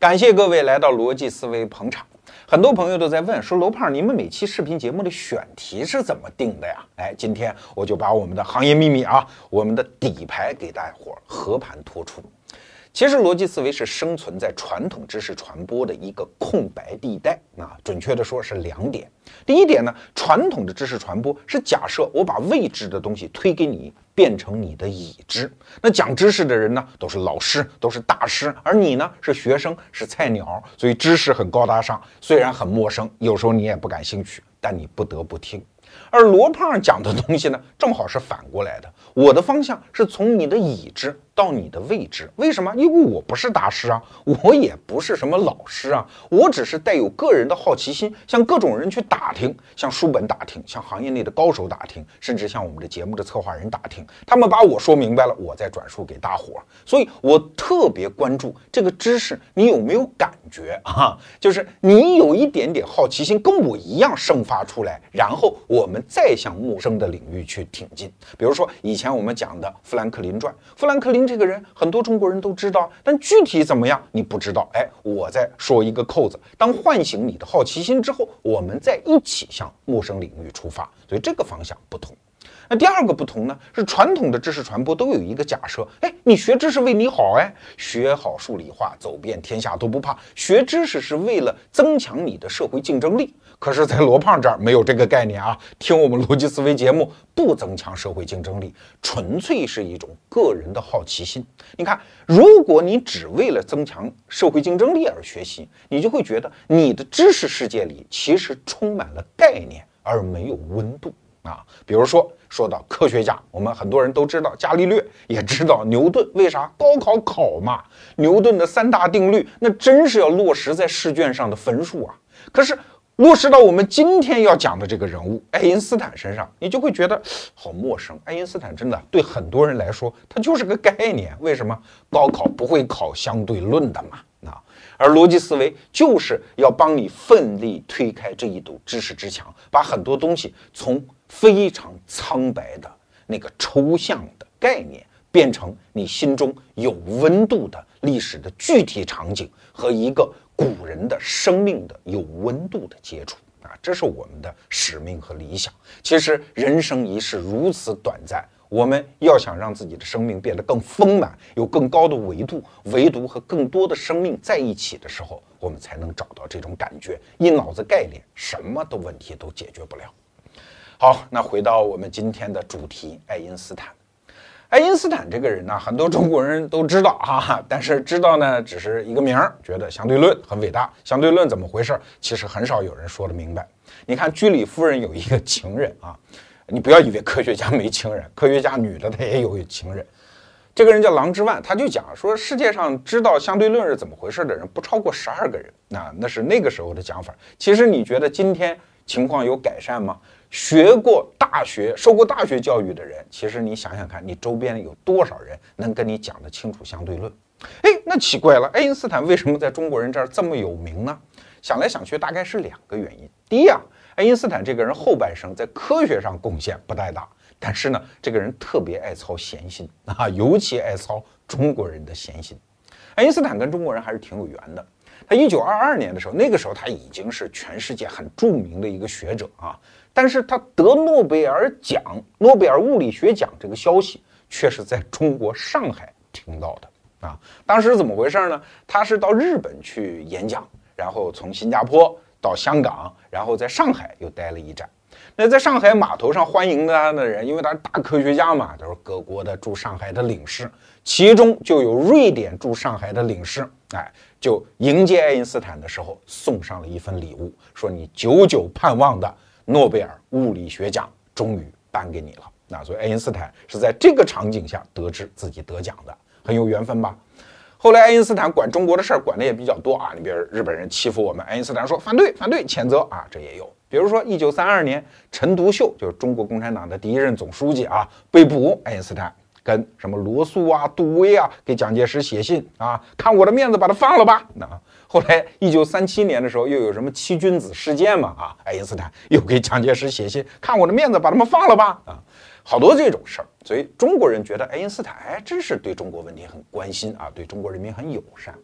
感谢各位来到逻辑思维捧场。很多朋友都在问说，罗胖，你们每期视频节目的选题是怎么定的呀？哎，今天我就把我们的行业秘密啊，我们的底牌给大伙儿和盘托出。其实逻辑思维是生存在传统知识传播的一个空白地带啊，准确的说是两点。第一点呢，传统的知识传播是假设我把未知的东西推给你，变成你的已知。那讲知识的人呢，都是老师，都是大师，而你呢是学生，是菜鸟，所以知识很高大上，虽然很陌生，有时候你也不感兴趣，但你不得不听。而罗胖讲的东西呢，正好是反过来的。我的方向是从你的已知到你的未知。为什么？因为我不是大师啊，我也不是什么老师啊，我只是带有个人的好奇心，向各种人去打听，向书本打听，向行业内的高手打听，甚至向我们的节目的策划人打听。他们把我说明白了，我再转述给大伙儿。所以我特别关注这个知识，你有没有感觉啊？就是你有一点点好奇心，跟我一样生发出来，然后我们。再向陌生的领域去挺进，比如说以前像我们讲的《富兰克林传》，富兰克林这个人很多中国人都知道，但具体怎么样你不知道。哎，我再说一个扣子，当唤醒你的好奇心之后，我们再一起向陌生领域出发，所以这个方向不同。那第二个不同呢，是传统的知识传播都有一个假设，哎，你学知识为你好，哎，学好数理化，走遍天下都不怕。学知识是为了增强你的社会竞争力。可是，在罗胖这儿没有这个概念啊！听我们逻辑思维节目，不增强社会竞争力，纯粹是一种个人的好奇心。你看，如果你只为了增强社会竞争力而学习，你就会觉得你的知识世界里其实充满了概念，而没有温度啊。比如说，说到科学家，我们很多人都知道伽利略，也知道牛顿，为啥高考考嘛？牛顿的三大定律，那真是要落实在试卷上的分数啊！可是。落实到我们今天要讲的这个人物爱因斯坦身上，你就会觉得好陌生。爱因斯坦真的对很多人来说，他就是个概念。为什么高考不会考相对论的嘛？啊，而逻辑思维就是要帮你奋力推开这一堵知识之墙，把很多东西从非常苍白的那个抽象的概念，变成你心中有温度的历史的具体场景和一个。古人的生命的有温度的接触啊，这是我们的使命和理想。其实人生一世如此短暂，我们要想让自己的生命变得更丰满，有更高的维度，唯独和更多的生命在一起的时候，我们才能找到这种感觉。一脑子概念，什么的问题都解决不了。好，那回到我们今天的主题，爱因斯坦。爱因斯坦这个人呢，很多中国人都知道哈，但是知道呢只是一个名儿，觉得相对论很伟大。相对论怎么回事？其实很少有人说得明白。你看居里夫人有一个情人啊，你不要以为科学家没情人，科学家女的她也有情人。这个人叫郎之万，他就讲说世界上知道相对论是怎么回事的人不超过十二个人。那那是那个时候的讲法。其实你觉得今天情况有改善吗？学过大学、受过大学教育的人，其实你想想看，你周边有多少人能跟你讲得清楚相对论？哎，那奇怪了，爱因斯坦为什么在中国人这儿这么有名呢？想来想去，大概是两个原因。第一啊，爱因斯坦这个人后半生在科学上贡献不太大，但是呢，这个人特别爱操闲心 啊，尤其爱操中国人的闲心。爱因斯坦跟中国人还是挺有缘的。他一九二二年的时候，那个时候他已经是全世界很著名的一个学者啊。但是他得诺贝尔奖，诺贝尔物理学奖这个消息却是在中国上海听到的啊！当时怎么回事呢？他是到日本去演讲，然后从新加坡到香港，然后在上海又待了一站。那在上海码头上欢迎他的人，因为他是大科学家嘛，都是各国的驻上海的领事，其中就有瑞典驻上海的领事，哎，就迎接爱因斯坦的时候送上了一份礼物，说你久久盼望的。诺贝尔物理学奖终于颁给你了，那所以爱因斯坦是在这个场景下得知自己得奖的，很有缘分吧？后来爱因斯坦管中国的事儿管的也比较多啊，你比如日本人欺负我们，爱因斯坦说反对反对谴责啊，这也有。比如说一九三二年，陈独秀就是中国共产党的第一任总书记啊被捕，爱因斯坦跟什么罗素啊、杜威啊给蒋介石写信啊，看我的面子把他放了吧，那。后来，一九三七年的时候，又有什么七君子事件嘛？啊，爱因斯坦又给蒋介石写信，看我的面子，把他们放了吧？啊，好多这种事儿。所以中国人觉得爱因斯坦，哎，真是对中国问题很关心啊，对中国人民很友善。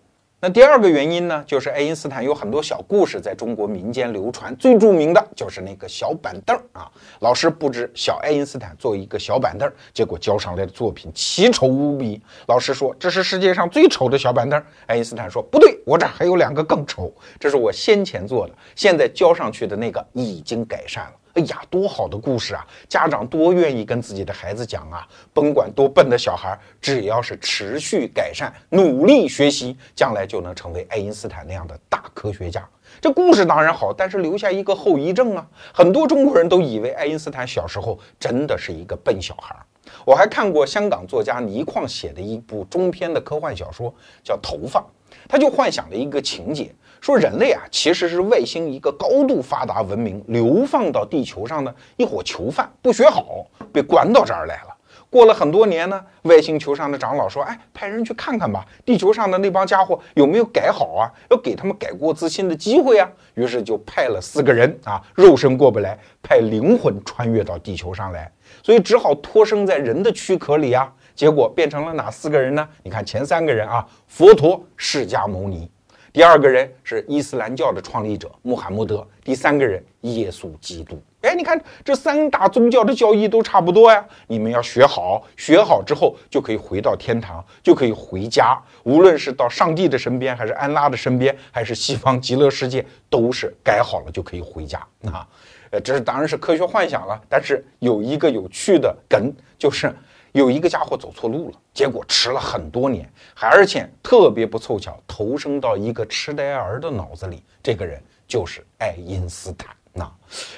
那第二个原因呢，就是爱因斯坦有很多小故事在中国民间流传，最著名的就是那个小板凳啊。老师布置小爱因斯坦做一个小板凳，结果交上来的作品奇丑无比。老师说这是世界上最丑的小板凳，爱因斯坦说不对，我这还有两个更丑，这是我先前做的，现在交上去的那个已经改善了。哎呀，多好的故事啊！家长多愿意跟自己的孩子讲啊！甭管多笨的小孩，只要是持续改善、努力学习，将来就能成为爱因斯坦那样的大科学家。这故事当然好，但是留下一个后遗症啊！很多中国人都以为爱因斯坦小时候真的是一个笨小孩。我还看过香港作家倪匡写的一部中篇的科幻小说，叫《头发》，他就幻想了一个情节。说人类啊，其实是外星一个高度发达文明流放到地球上的一伙囚犯，不学好被关到这儿来了。过了很多年呢，外星球上的长老说：“哎，派人去看看吧，地球上的那帮家伙有没有改好啊？要给他们改过自新的机会啊。”于是就派了四个人啊，肉身过不来，派灵魂穿越到地球上来，所以只好托生在人的躯壳里啊。结果变成了哪四个人呢？你看前三个人啊，佛陀、释迦牟尼。第二个人是伊斯兰教的创立者穆罕默德，第三个人耶稣基督。哎，你看这三大宗教的教义都差不多呀。你们要学好，学好之后就可以回到天堂，就可以回家。无论是到上帝的身边，还是安拉的身边，还是西方极乐世界，都是改好了就可以回家啊。呃，这是当然是科学幻想了，但是有一个有趣的梗就是。有一个家伙走错路了，结果迟了很多年，还而且特别不凑巧，投生到一个痴呆儿的脑子里。这个人就是爱因斯坦。那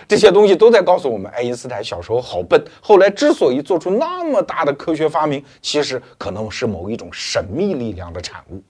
这些东西都在告诉我们，爱因斯坦小时候好笨，后来之所以做出那么大的科学发明，其实可能是某一种神秘力量的产物。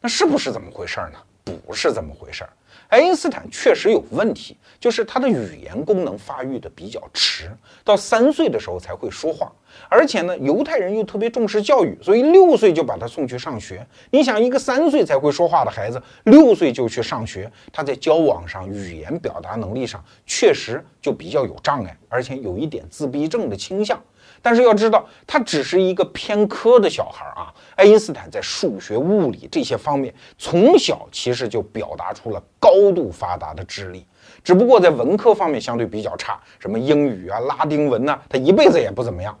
那是不是这么回事呢？不是这么回事儿。爱因斯坦确实有问题，就是他的语言功能发育的比较迟，到三岁的时候才会说话。而且呢，犹太人又特别重视教育，所以六岁就把他送去上学。你想，一个三岁才会说话的孩子，六岁就去上学，他在交往上、语言表达能力上确实就比较有障碍，而且有一点自闭症的倾向。但是要知道，他只是一个偏科的小孩啊。爱因斯坦在数学、物理这些方面，从小其实就表达出了高度发达的智力，只不过在文科方面相对比较差，什么英语啊、拉丁文呐，他一辈子也不怎么样。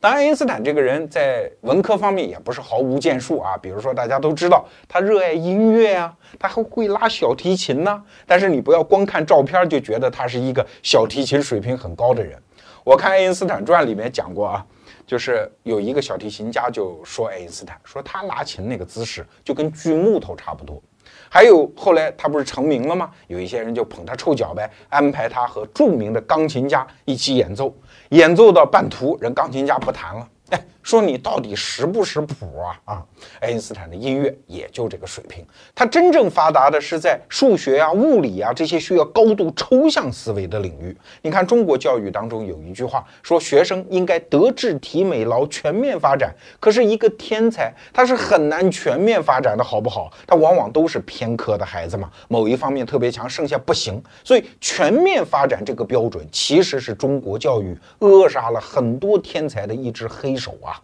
但爱因斯坦这个人在文科方面也不是毫无建树啊。比如说，大家都知道他热爱音乐啊，他还会拉小提琴呢。但是你不要光看照片就觉得他是一个小提琴水平很高的人。我看《爱因斯坦传》里面讲过啊，就是有一个小提琴家就说爱因斯坦说他拉琴那个姿势就跟锯木头差不多。还有后来他不是成名了吗？有一些人就捧他臭脚呗，安排他和著名的钢琴家一起演奏，演奏到半途，人钢琴家不弹了。哎说你到底识不识谱啊？啊，爱因斯坦的音乐也就这个水平。他真正发达的是在数学啊、物理啊这些需要高度抽象思维的领域。你看中国教育当中有一句话说，学生应该德智体美劳全面发展。可是一个天才他是很难全面发展的，好不好？他往往都是偏科的孩子嘛，某一方面特别强，剩下不行。所以全面发展这个标准其实是中国教育扼杀了很多天才的一只黑一手啊。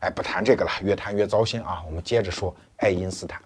哎，不谈这个了，越谈越糟心啊！我们接着说爱因斯坦。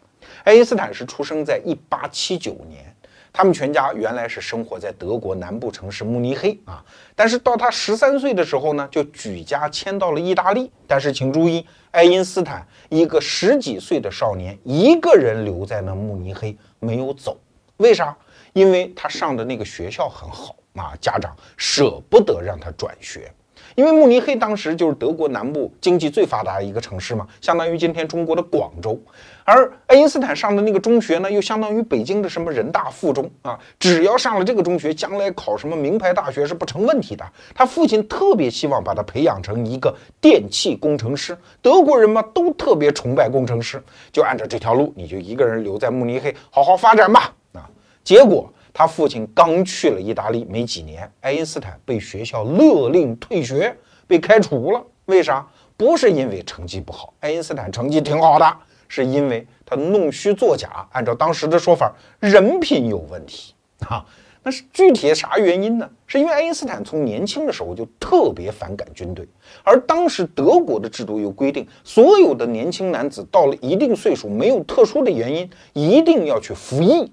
爱因斯坦是出生在一八七九年，他们全家原来是生活在德国南部城市慕尼黑啊。但是到他十三岁的时候呢，就举家迁到了意大利。但是请注意，爱因斯坦一个十几岁的少年，一个人留在了慕尼黑，没有走。为啥？因为他上的那个学校很好啊，家长舍不得让他转学。因为慕尼黑当时就是德国南部经济最发达的一个城市嘛，相当于今天中国的广州。而爱因斯坦上的那个中学呢，又相当于北京的什么人大附中啊，只要上了这个中学，将来考什么名牌大学是不成问题的。他父亲特别希望把他培养成一个电气工程师，德国人嘛都特别崇拜工程师，就按照这条路，你就一个人留在慕尼黑好好发展吧。啊，结果。他父亲刚去了意大利没几年，爱因斯坦被学校勒令退学，被开除了。为啥？不是因为成绩不好，爱因斯坦成绩挺好的，是因为他弄虚作假。按照当时的说法，人品有问题啊。那是具体啥原因呢？是因为爱因斯坦从年轻的时候就特别反感军队，而当时德国的制度又规定，所有的年轻男子到了一定岁数，没有特殊的原因，一定要去服役。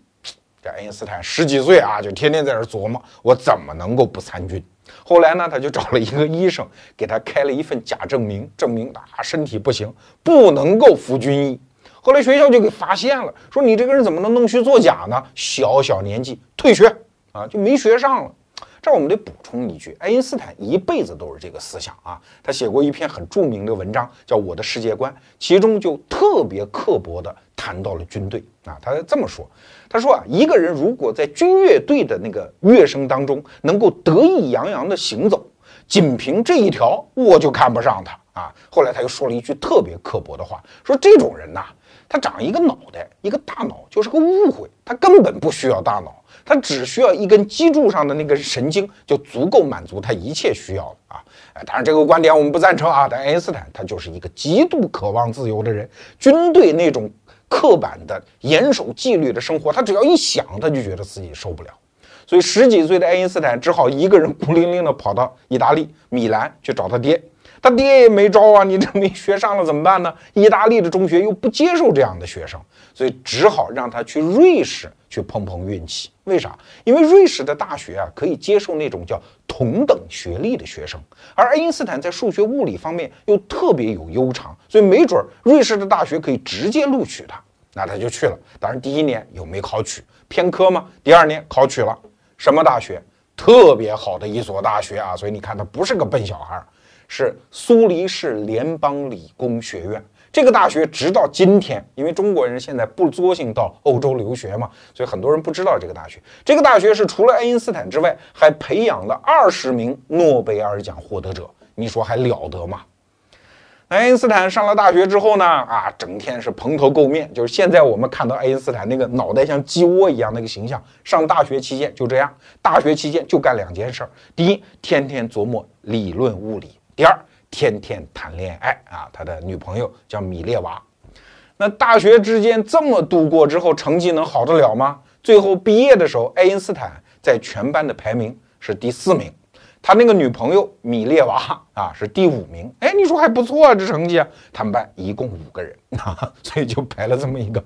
这爱因斯坦十几岁啊，就天天在这琢磨，我怎么能够不参军？后来呢，他就找了一个医生，给他开了一份假证明，证明他身体不行，不能够服军役。后来学校就给发现了，说你这个人怎么能弄虚作假呢？小小年纪退学啊，就没学上了。这儿我们得补充一句，爱因斯坦一辈子都是这个思想啊。他写过一篇很著名的文章，叫《我的世界观》，其中就特别刻薄地谈到了军队啊。他这么说，他说啊，一个人如果在军乐队的那个乐声当中能够得意洋洋地行走，仅凭这一条，我就看不上他啊。后来他又说了一句特别刻薄的话，说这种人呐。他长一个脑袋，一个大脑就是个误会，他根本不需要大脑，他只需要一根脊柱上的那根神经就足够满足他一切需要了啊！哎，当然这个观点我们不赞成啊。但爱因斯坦他就是一个极度渴望自由的人，军队那种刻板的严守纪律的生活，他只要一想他就觉得自己受不了，所以十几岁的爱因斯坦只好一个人孤零零的跑到意大利米兰去找他爹。他爹也没招啊，你这没学上了怎么办呢？意大利的中学又不接受这样的学生，所以只好让他去瑞士去碰碰运气。为啥？因为瑞士的大学啊可以接受那种叫同等学历的学生，而爱因斯坦在数学物理方面又特别有优长，所以没准瑞士的大学可以直接录取他。那他就去了。当然第一年又没考取，偏科嘛。第二年考取了，什么大学？特别好的一所大学啊！所以你看他不是个笨小孩。是苏黎世联邦理工学院这个大学，直到今天，因为中国人现在不作兴到欧洲留学嘛，所以很多人不知道这个大学。这个大学是除了爱因斯坦之外，还培养了二十名诺贝尔奖获得者。你说还了得吗？爱因斯坦上了大学之后呢，啊，整天是蓬头垢面，就是现在我们看到爱因斯坦那个脑袋像鸡窝一样那个形象。上大学期间就这样，大学期间就干两件事儿：第一，天天琢磨理论物理。第二天天谈恋爱啊，他的女朋友叫米列娃。那大学之间这么度过之后，成绩能好得了吗？最后毕业的时候，爱因斯坦在全班的排名是第四名，他那个女朋友米列娃啊是第五名。哎，你说还不错啊，这成绩啊。他们班一共五个人啊，所以就排了这么一个。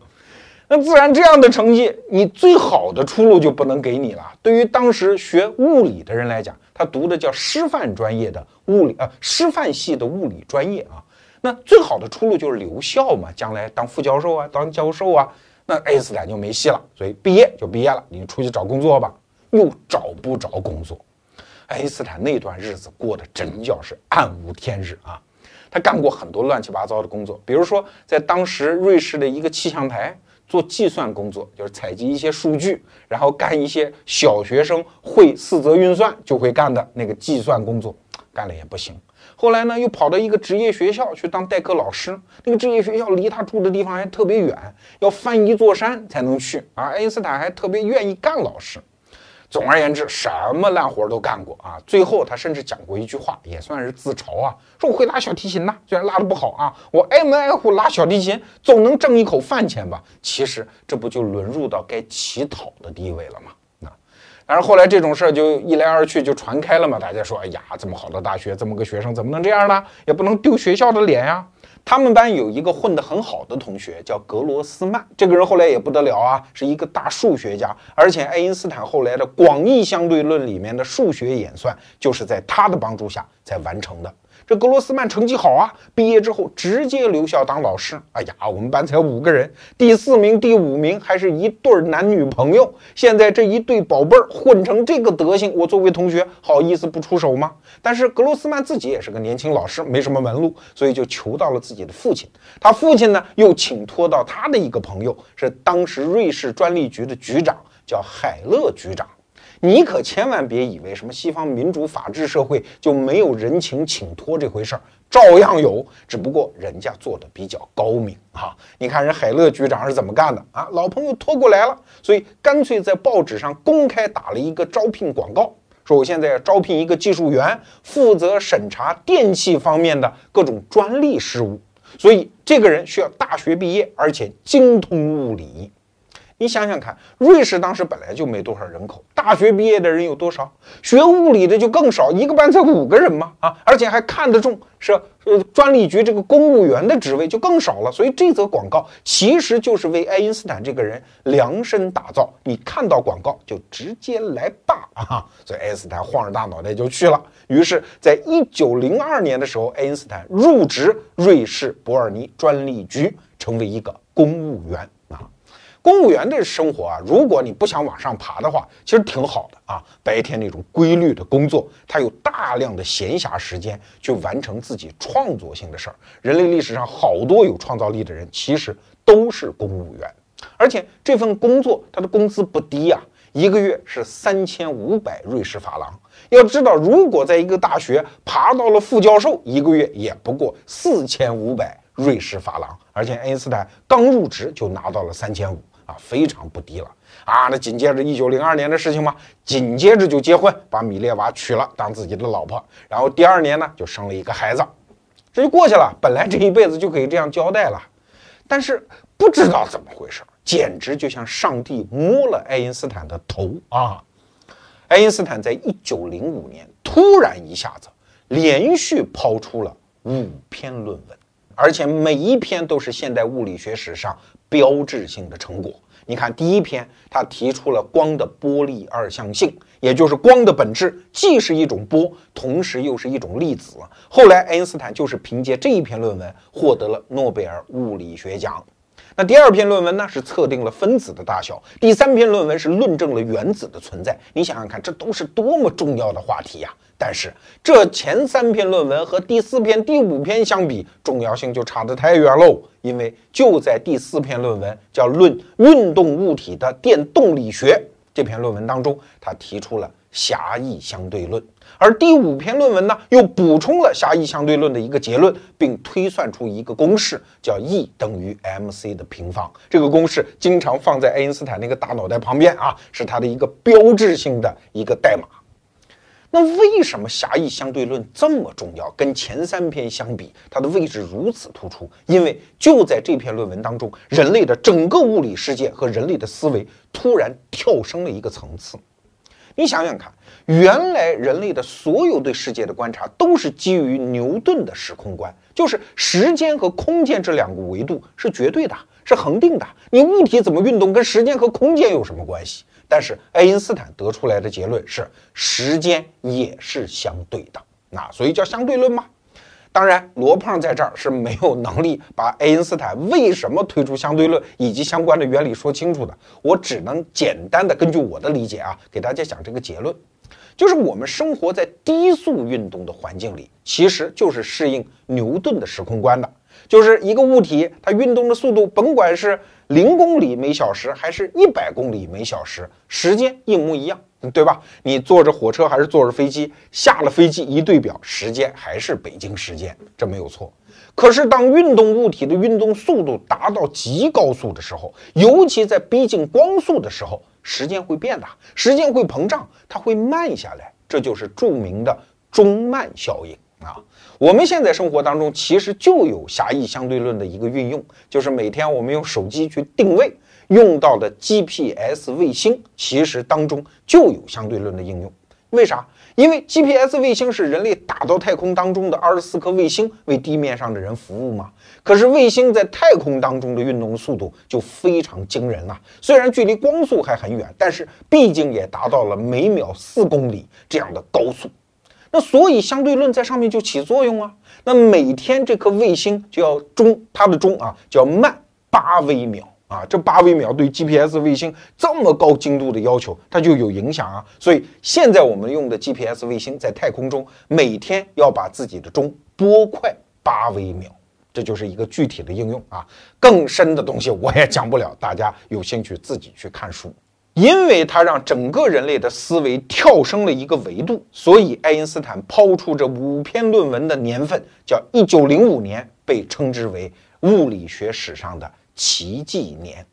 那自然这样的成绩，你最好的出路就不能给你了。对于当时学物理的人来讲，他读的叫师范专业的物理啊，师范系的物理专业啊。那最好的出路就是留校嘛，将来当副教授啊，当教授啊。那爱因斯坦就没戏了，所以毕业就毕业了，你出去找工作吧。又找不着工作，爱因斯坦那段日子过得真叫是暗无天日啊。他干过很多乱七八糟的工作，比如说在当时瑞士的一个气象台。做计算工作就是采集一些数据，然后干一些小学生会四则运算就会干的那个计算工作，干了也不行。后来呢，又跑到一个职业学校去当代课老师，那个职业学校离他住的地方还特别远，要翻一座山才能去。而爱因斯坦还特别愿意干老师。总而言之，什么烂活都干过啊！最后，他甚至讲过一句话，也算是自嘲啊，说我会拉小提琴呐，虽然拉的不好啊，我挨门挨户拉小提琴，总能挣一口饭钱吧？其实，这不就沦入到该乞讨的地位了吗？啊，但是后来这种事儿就一来二去就传开了嘛，大家说，哎呀，这么好的大学，这么个学生怎么能这样呢？也不能丢学校的脸呀。他们班有一个混得很好的同学，叫格罗斯曼。这个人后来也不得了啊，是一个大数学家，而且爱因斯坦后来的广义相对论里面的数学演算，就是在他的帮助下才完成的。这格罗斯曼成绩好啊，毕业之后直接留校当老师。哎呀，我们班才五个人，第四名、第五名还是一对男女朋友。现在这一对宝贝儿混成这个德行，我作为同学好意思不出手吗？但是格罗斯曼自己也是个年轻老师，没什么门路，所以就求到了自己的父亲。他父亲呢，又请托到他的一个朋友，是当时瑞士专利局的局长，叫海勒局长。你可千万别以为什么西方民主法治社会就没有人情请托这回事儿，照样有，只不过人家做的比较高明啊。你看人海乐局长是怎么干的啊？老朋友托过来了，所以干脆在报纸上公开打了一个招聘广告，说我现在要招聘一个技术员，负责审查电器方面的各种专利事务，所以这个人需要大学毕业，而且精通物理。你想想看，瑞士当时本来就没多少人口，大学毕业的人有多少？学物理的就更少，一个班才五个人嘛，啊，而且还看得重是呃专利局这个公务员的职位就更少了。所以这则广告其实就是为爱因斯坦这个人量身打造。你看到广告就直接来吧啊！所以爱因斯坦晃着大脑袋就去了。于是，在一九零二年的时候，爱因斯坦入职瑞士伯尔尼专利局，成为一个公务员。公务员的生活啊，如果你不想往上爬的话，其实挺好的啊。白天那种规律的工作，他有大量的闲暇时间去完成自己创作性的事儿。人类历史上好多有创造力的人，其实都是公务员，而且这份工作他的工资不低啊，一个月是三千五百瑞士法郎。要知道，如果在一个大学爬到了副教授，一个月也不过四千五百瑞士法郎，而且爱因斯坦刚入职就拿到了三千五。啊，非常不低了啊！那紧接着一九零二年的事情嘛，紧接着就结婚，把米列娃娶了当自己的老婆，然后第二年呢就生了一个孩子，这就过去了。本来这一辈子就可以这样交代了，但是不知道怎么回事，简直就像上帝摸了爱因斯坦的头啊！爱因斯坦在一九零五年突然一下子连续抛出了五篇论文，而且每一篇都是现代物理学史上。标志性的成果，你看第一篇，他提出了光的波粒二象性，也就是光的本质既是一种波，同时又是一种粒子。后来爱因斯坦就是凭借这一篇论文获得了诺贝尔物理学奖。那第二篇论文呢，是测定了分子的大小；第三篇论文是论证了原子的存在。你想想看，这都是多么重要的话题呀！但是这前三篇论文和第四篇、第五篇相比，重要性就差得太远喽。因为就在第四篇论文叫《论运动物体的电动力学》这篇论文当中，他提出了狭义相对论；而第五篇论文呢，又补充了狭义相对论的一个结论，并推算出一个公式，叫 E 等于 mc 的平方。这个公式经常放在爱因斯坦那个大脑袋旁边啊，是他的一个标志性的一个代码。那为什么狭义相对论这么重要？跟前三篇相比，它的位置如此突出。因为就在这篇论文当中，人类的整个物理世界和人类的思维突然跳升了一个层次。你想想看，原来人类的所有对世界的观察都是基于牛顿的时空观，就是时间和空间这两个维度是绝对的，是恒定的。你物体怎么运动，跟时间和空间有什么关系？但是爱因斯坦得出来的结论是，时间也是相对的，那所以叫相对论嘛。当然，罗胖在这儿是没有能力把爱因斯坦为什么推出相对论以及相关的原理说清楚的。我只能简单的根据我的理解啊，给大家讲这个结论，就是我们生活在低速运动的环境里，其实就是适应牛顿的时空观的，就是一个物体它运动的速度，甭管是。零公里每小时还是一百公里每小时，时间一模一样，对吧？你坐着火车还是坐着飞机，下了飞机一对表，时间还是北京时间，这没有错。可是当运动物体的运动速度达到极高速的时候，尤其在逼近光速的时候，时间会变大，时间会膨胀，它会慢下来，这就是著名的中慢效应啊。我们现在生活当中其实就有狭义相对论的一个运用，就是每天我们用手机去定位用到的 GPS 卫星，其实当中就有相对论的应用。为啥？因为 GPS 卫星是人类打到太空当中的二十四颗卫星为地面上的人服务嘛。可是卫星在太空当中的运动速度就非常惊人了，虽然距离光速还很远，但是毕竟也达到了每秒四公里这样的高速。那所以相对论在上面就起作用啊。那每天这颗卫星就要钟它的钟啊，就要慢八微秒啊。这八微秒对 GPS 卫星这么高精度的要求，它就有影响啊。所以现在我们用的 GPS 卫星在太空中每天要把自己的钟拨快八微秒，这就是一个具体的应用啊。更深的东西我也讲不了，大家有兴趣自己去看书。因为它让整个人类的思维跳升了一个维度，所以爱因斯坦抛出这五篇论文的年份叫一九零五年，被称之为物理学史上的奇迹年。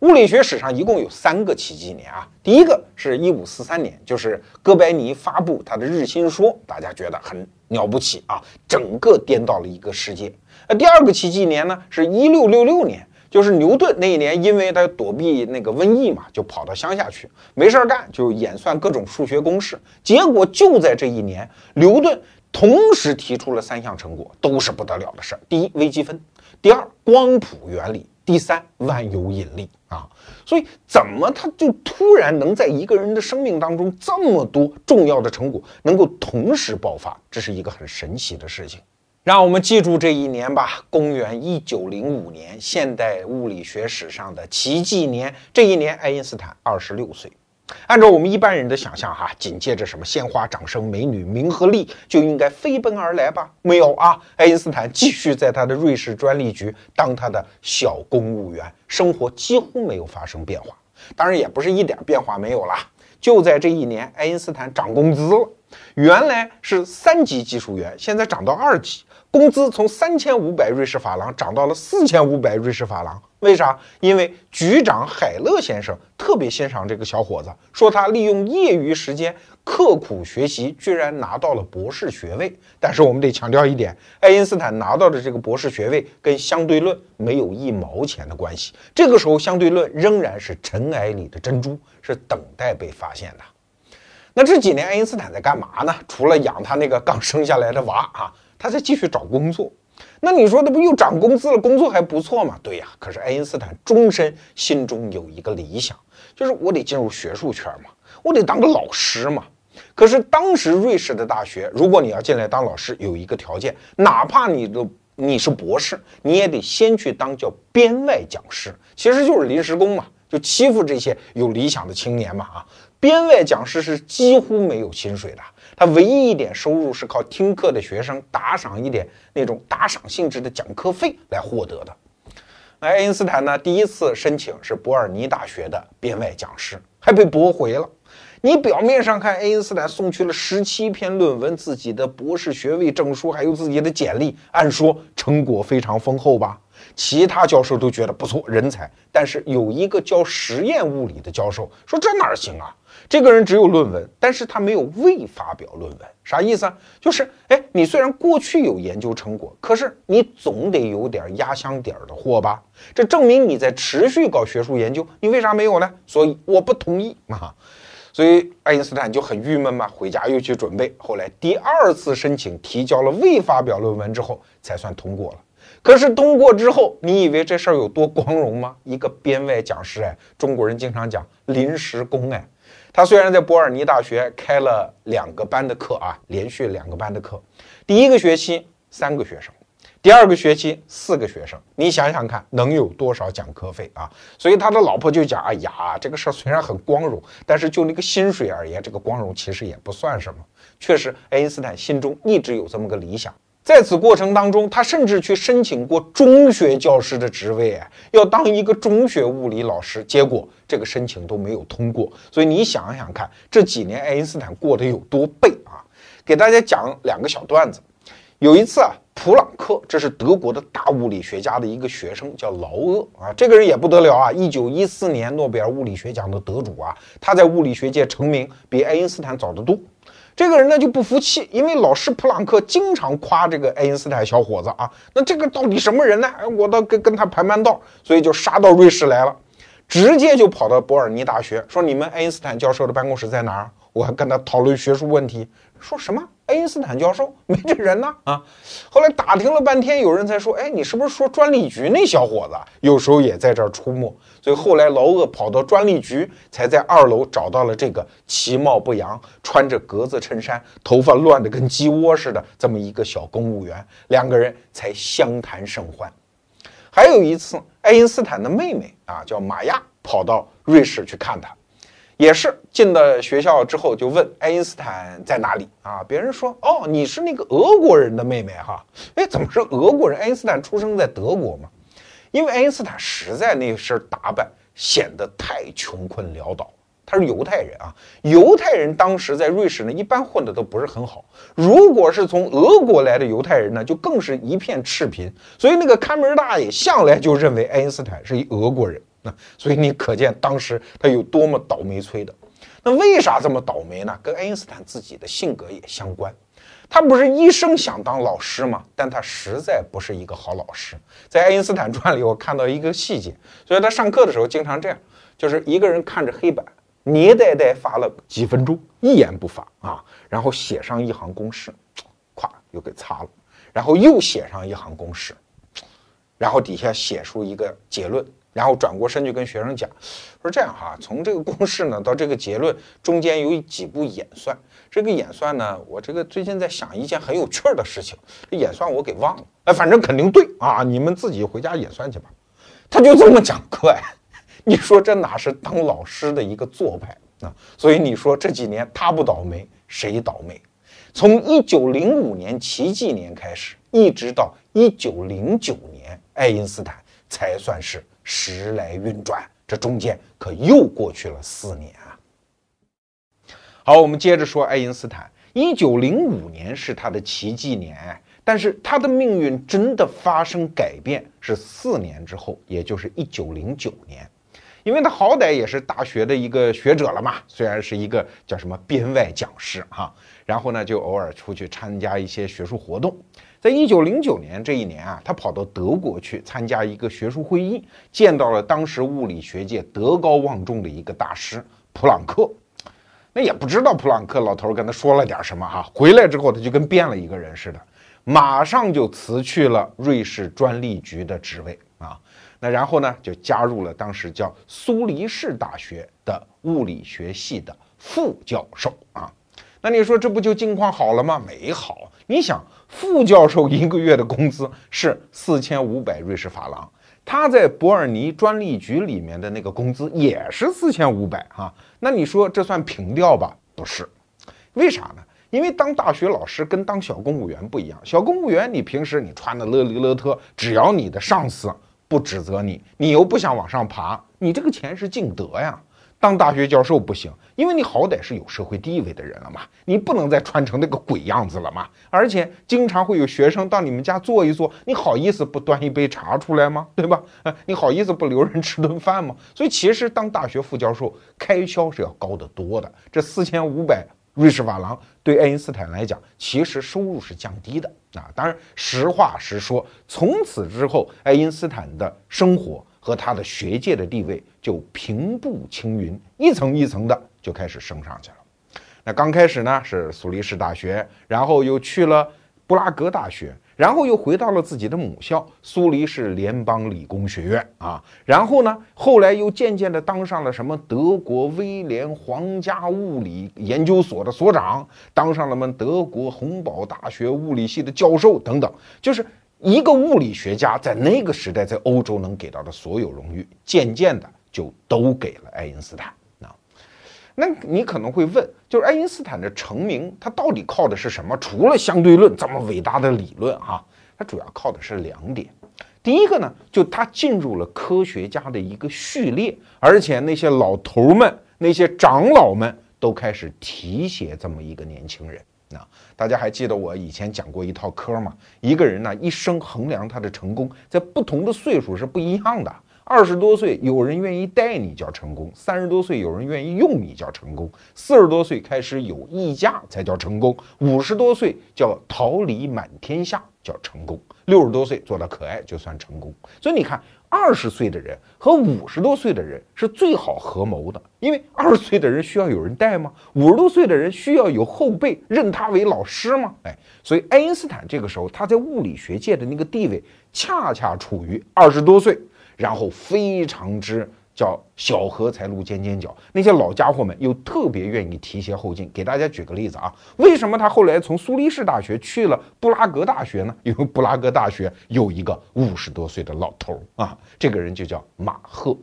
物理学史上一共有三个奇迹年啊，第一个是一五四三年，就是哥白尼发布他的日心说，大家觉得很了不起啊，整个颠倒了一个世界。那第二个奇迹年呢，是一六六六年。就是牛顿那一年，因为他躲避那个瘟疫嘛，就跑到乡下去，没事儿干，就演算各种数学公式。结果就在这一年，牛顿同时提出了三项成果，都是不得了的事儿。第一，微积分；第二，光谱原理；第三，万有引力啊。所以，怎么他就突然能在一个人的生命当中这么多重要的成果能够同时爆发？这是一个很神奇的事情。让我们记住这一年吧，公元一九零五年，现代物理学史上的奇迹年。这一年，爱因斯坦二十六岁。按照我们一般人的想象，哈，紧接着什么鲜花、掌声、美女、名和利就应该飞奔而来吧？没有啊，爱因斯坦继续在他的瑞士专利局当他的小公务员，生活几乎没有发生变化。当然，也不是一点变化没有啦。就在这一年，爱因斯坦涨工资了，原来是三级技术员，现在涨到二级。工资从三千五百瑞士法郎涨到了四千五百瑞士法郎，为啥？因为局长海勒先生特别欣赏这个小伙子，说他利用业余时间刻苦学习，居然拿到了博士学位。但是我们得强调一点，爱因斯坦拿到的这个博士学位跟相对论没有一毛钱的关系。这个时候，相对论仍然是尘埃里的珍珠，是等待被发现的。那这几年爱因斯坦在干嘛呢？除了养他那个刚生下来的娃啊。他在继续找工作，那你说他不又涨工资了，工作还不错嘛？对呀，可是爱因斯坦终身心中有一个理想，就是我得进入学术圈嘛，我得当个老师嘛。可是当时瑞士的大学，如果你要进来当老师，有一个条件，哪怕你的你是博士，你也得先去当叫编外讲师，其实就是临时工嘛，就欺负这些有理想的青年嘛啊。编外讲师是几乎没有薪水的。他唯一一点收入是靠听课的学生打赏一点那种打赏性质的讲课费来获得的。那爱因斯坦呢，第一次申请是伯尔尼大学的编外讲师，还被驳回了。你表面上看，爱因斯坦送去了十七篇论文、自己的博士学位证书，还有自己的简历，按说成果非常丰厚吧？其他教授都觉得不错，人才。但是有一个教实验物理的教授说：“这哪行啊？”这个人只有论文，但是他没有未发表论文，啥意思啊？就是，哎，你虽然过去有研究成果，可是你总得有点压箱底儿的货吧？这证明你在持续搞学术研究，你为啥没有呢？所以我不同意啊！所以爱因斯坦就很郁闷嘛，回家又去准备。后来第二次申请提交了未发表论文之后，才算通过了。可是通过之后，你以为这事儿有多光荣吗？一个编外讲师，哎，中国人经常讲临时工，哎。他虽然在伯尔尼大学开了两个班的课啊，连续两个班的课，第一个学期三个学生，第二个学期四个学生，你想想看，能有多少讲课费啊？所以他的老婆就讲：“哎呀，这个事儿虽然很光荣，但是就那个薪水而言，这个光荣其实也不算什么。”确实，爱因斯坦心中一直有这么个理想。在此过程当中，他甚至去申请过中学教师的职位，要当一个中学物理老师，结果这个申请都没有通过。所以你想想看，这几年爱因斯坦过得有多背啊！给大家讲两个小段子。有一次啊，普朗克，这是德国的大物理学家的一个学生，叫劳厄啊，这个人也不得了啊，一九一四年诺贝尔物理学奖的得主啊，他在物理学界成名比爱因斯坦早得多。这个人呢就不服气，因为老师普朗克经常夸这个爱因斯坦小伙子啊，那这个到底什么人呢？我倒跟跟他盘盘道，所以就杀到瑞士来了，直接就跑到伯尔尼大学，说你们爱因斯坦教授的办公室在哪儿？我还跟他讨论学术问题。说什么？爱因斯坦教授 没这人呢？啊！后来打听了半天，有人才说：“哎，你是不是说专利局那小伙子？有时候也在这儿出没。”所以后来劳厄跑到专利局，才在二楼找到了这个其貌不扬、穿着格子衬衫、头发乱得跟鸡窝似的这么一个小公务员。两个人才相谈甚欢。还有一次，爱因斯坦的妹妹啊，叫玛亚，跑到瑞士去看他。也是进了学校之后就问爱因斯坦在哪里啊？别人说哦，你是那个俄国人的妹妹哈？哎，怎么是俄国人？爱因斯坦出生在德国嘛？因为爱因斯坦实在那身打扮显得太穷困潦倒。他是犹太人啊，犹太人当时在瑞士呢，一般混的都不是很好。如果是从俄国来的犹太人呢，就更是一片赤贫。所以那个看门大爷向来就认为爱因斯坦是一俄国人。所以你可见当时他有多么倒霉催的。那为啥这么倒霉呢？跟爱因斯坦自己的性格也相关。他不是一生想当老师吗？但他实在不是一个好老师。在爱因斯坦传里，我看到一个细节，所以他上课的时候经常这样，就是一个人看着黑板，捏呆呆发了几分钟，一言不发啊，然后写上一行公式，咵又给擦了，然后又写上一行公式，然后底下写出一个结论。然后转过身去跟学生讲，说这样哈，从这个公式呢到这个结论中间有几步演算，这个演算呢，我这个最近在想一件很有趣的事情，演算我给忘了，哎，反正肯定对啊，你们自己回家演算去吧。他就这么讲课呀，你说这哪是当老师的一个做派啊？所以你说这几年他不倒霉谁倒霉？从一九零五年奇迹年开始，一直到一九零九年，爱因斯坦才算是。时来运转，这中间可又过去了四年啊。好，我们接着说爱因斯坦。一九零五年是他的奇迹年，但是他的命运真的发生改变是四年之后，也就是一九零九年。因为他好歹也是大学的一个学者了嘛，虽然是一个叫什么编外讲师哈，然后呢就偶尔出去参加一些学术活动。在一九零九年这一年啊，他跑到德国去参加一个学术会议，见到了当时物理学界德高望重的一个大师普朗克。那也不知道普朗克老头跟他说了点什么哈。回来之后，他就跟变了一个人似的，马上就辞去了瑞士专利局的职位啊。那然后呢，就加入了当时叫苏黎世大学的物理学系的副教授啊。那你说这不就境况好了吗？没好，你想。副教授一个月的工资是四千五百瑞士法郎，他在伯尔尼专利局里面的那个工资也是四千五百哈。那你说这算平调吧？不是，为啥呢？因为当大学老师跟当小公务员不一样，小公务员你平时你穿的勒里勒特，只要你的上司不指责你，你又不想往上爬，你这个钱是净得呀。当大学教授不行，因为你好歹是有社会地位的人了嘛，你不能再穿成那个鬼样子了嘛。而且经常会有学生到你们家坐一坐，你好意思不端一杯茶出来吗？对吧？你好意思不留人吃顿饭吗？所以其实当大学副教授开销是要高得多的。这四千五百瑞士法郎对爱因斯坦来讲，其实收入是降低的啊。当然，实话实说，从此之后，爱因斯坦的生活。和他的学界的地位就平步青云，一层一层的就开始升上去了。那刚开始呢是苏黎世大学，然后又去了布拉格大学，然后又回到了自己的母校苏黎世联邦理工学院啊。然后呢，后来又渐渐的当上了什么德国威廉皇家物理研究所的所长，当上了们德国洪堡大学物理系的教授等等，就是。一个物理学家在那个时代在欧洲能给到的所有荣誉，渐渐的就都给了爱因斯坦啊。那你可能会问，就是爱因斯坦的成名，他到底靠的是什么？除了相对论这么伟大的理论哈，他主要靠的是两点。第一个呢，就他进入了科学家的一个序列，而且那些老头们、那些长老们都开始提携这么一个年轻人。那大家还记得我以前讲过一套嗑吗？一个人呢一生衡量他的成功，在不同的岁数是不一样的。二十多岁有人愿意带你叫成功，三十多岁有人愿意用你叫成功，四十多岁开始有溢价才叫成功，五十多岁叫桃李满天下叫成功，六十多岁做到可爱就算成功。所以你看。二十岁的人和五十多岁的人是最好合谋的，因为二十岁的人需要有人带吗？五十多岁的人需要有后辈认他为老师吗？哎，所以爱因斯坦这个时候他在物理学界的那个地位，恰恰处于二十多岁，然后非常之。叫小荷才露尖尖角，那些老家伙们又特别愿意提携后进。给大家举个例子啊，为什么他后来从苏黎世大学去了布拉格大学呢？因为布拉格大学有一个五十多岁的老头儿啊，这个人就叫马赫。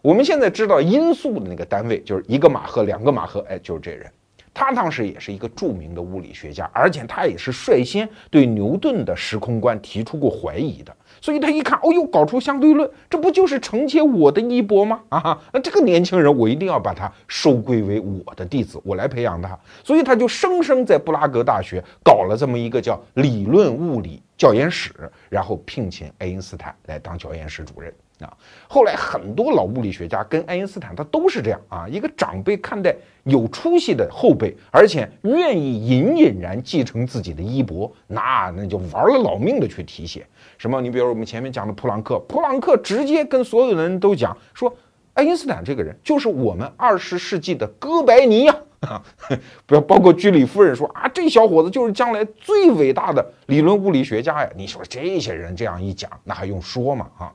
我们现在知道音速的那个单位就是一个马赫，两个马赫，哎，就是这人。他当时也是一个著名的物理学家，而且他也是率先对牛顿的时空观提出过怀疑的。所以他一看，哦呦，搞出相对论，这不就是承接我的衣钵吗？啊，那这个年轻人，我一定要把他收归为我的弟子，我来培养他。所以他就生生在布拉格大学搞了这么一个叫理论物理教研室，然后聘请爱因斯坦来当教研室主任。啊。后来很多老物理学家跟爱因斯坦他都是这样啊，一个长辈看待有出息的后辈，而且愿意隐隐然继承自己的衣钵，那那就玩了老命的去提携。什么？你比如我们前面讲的普朗克，普朗克直接跟所有的人都讲说，爱因斯坦这个人就是我们二十世纪的哥白尼呀。啊，不要包括居里夫人说啊，这小伙子就是将来最伟大的理论物理学家呀！你说这些人这样一讲，那还用说吗？啊，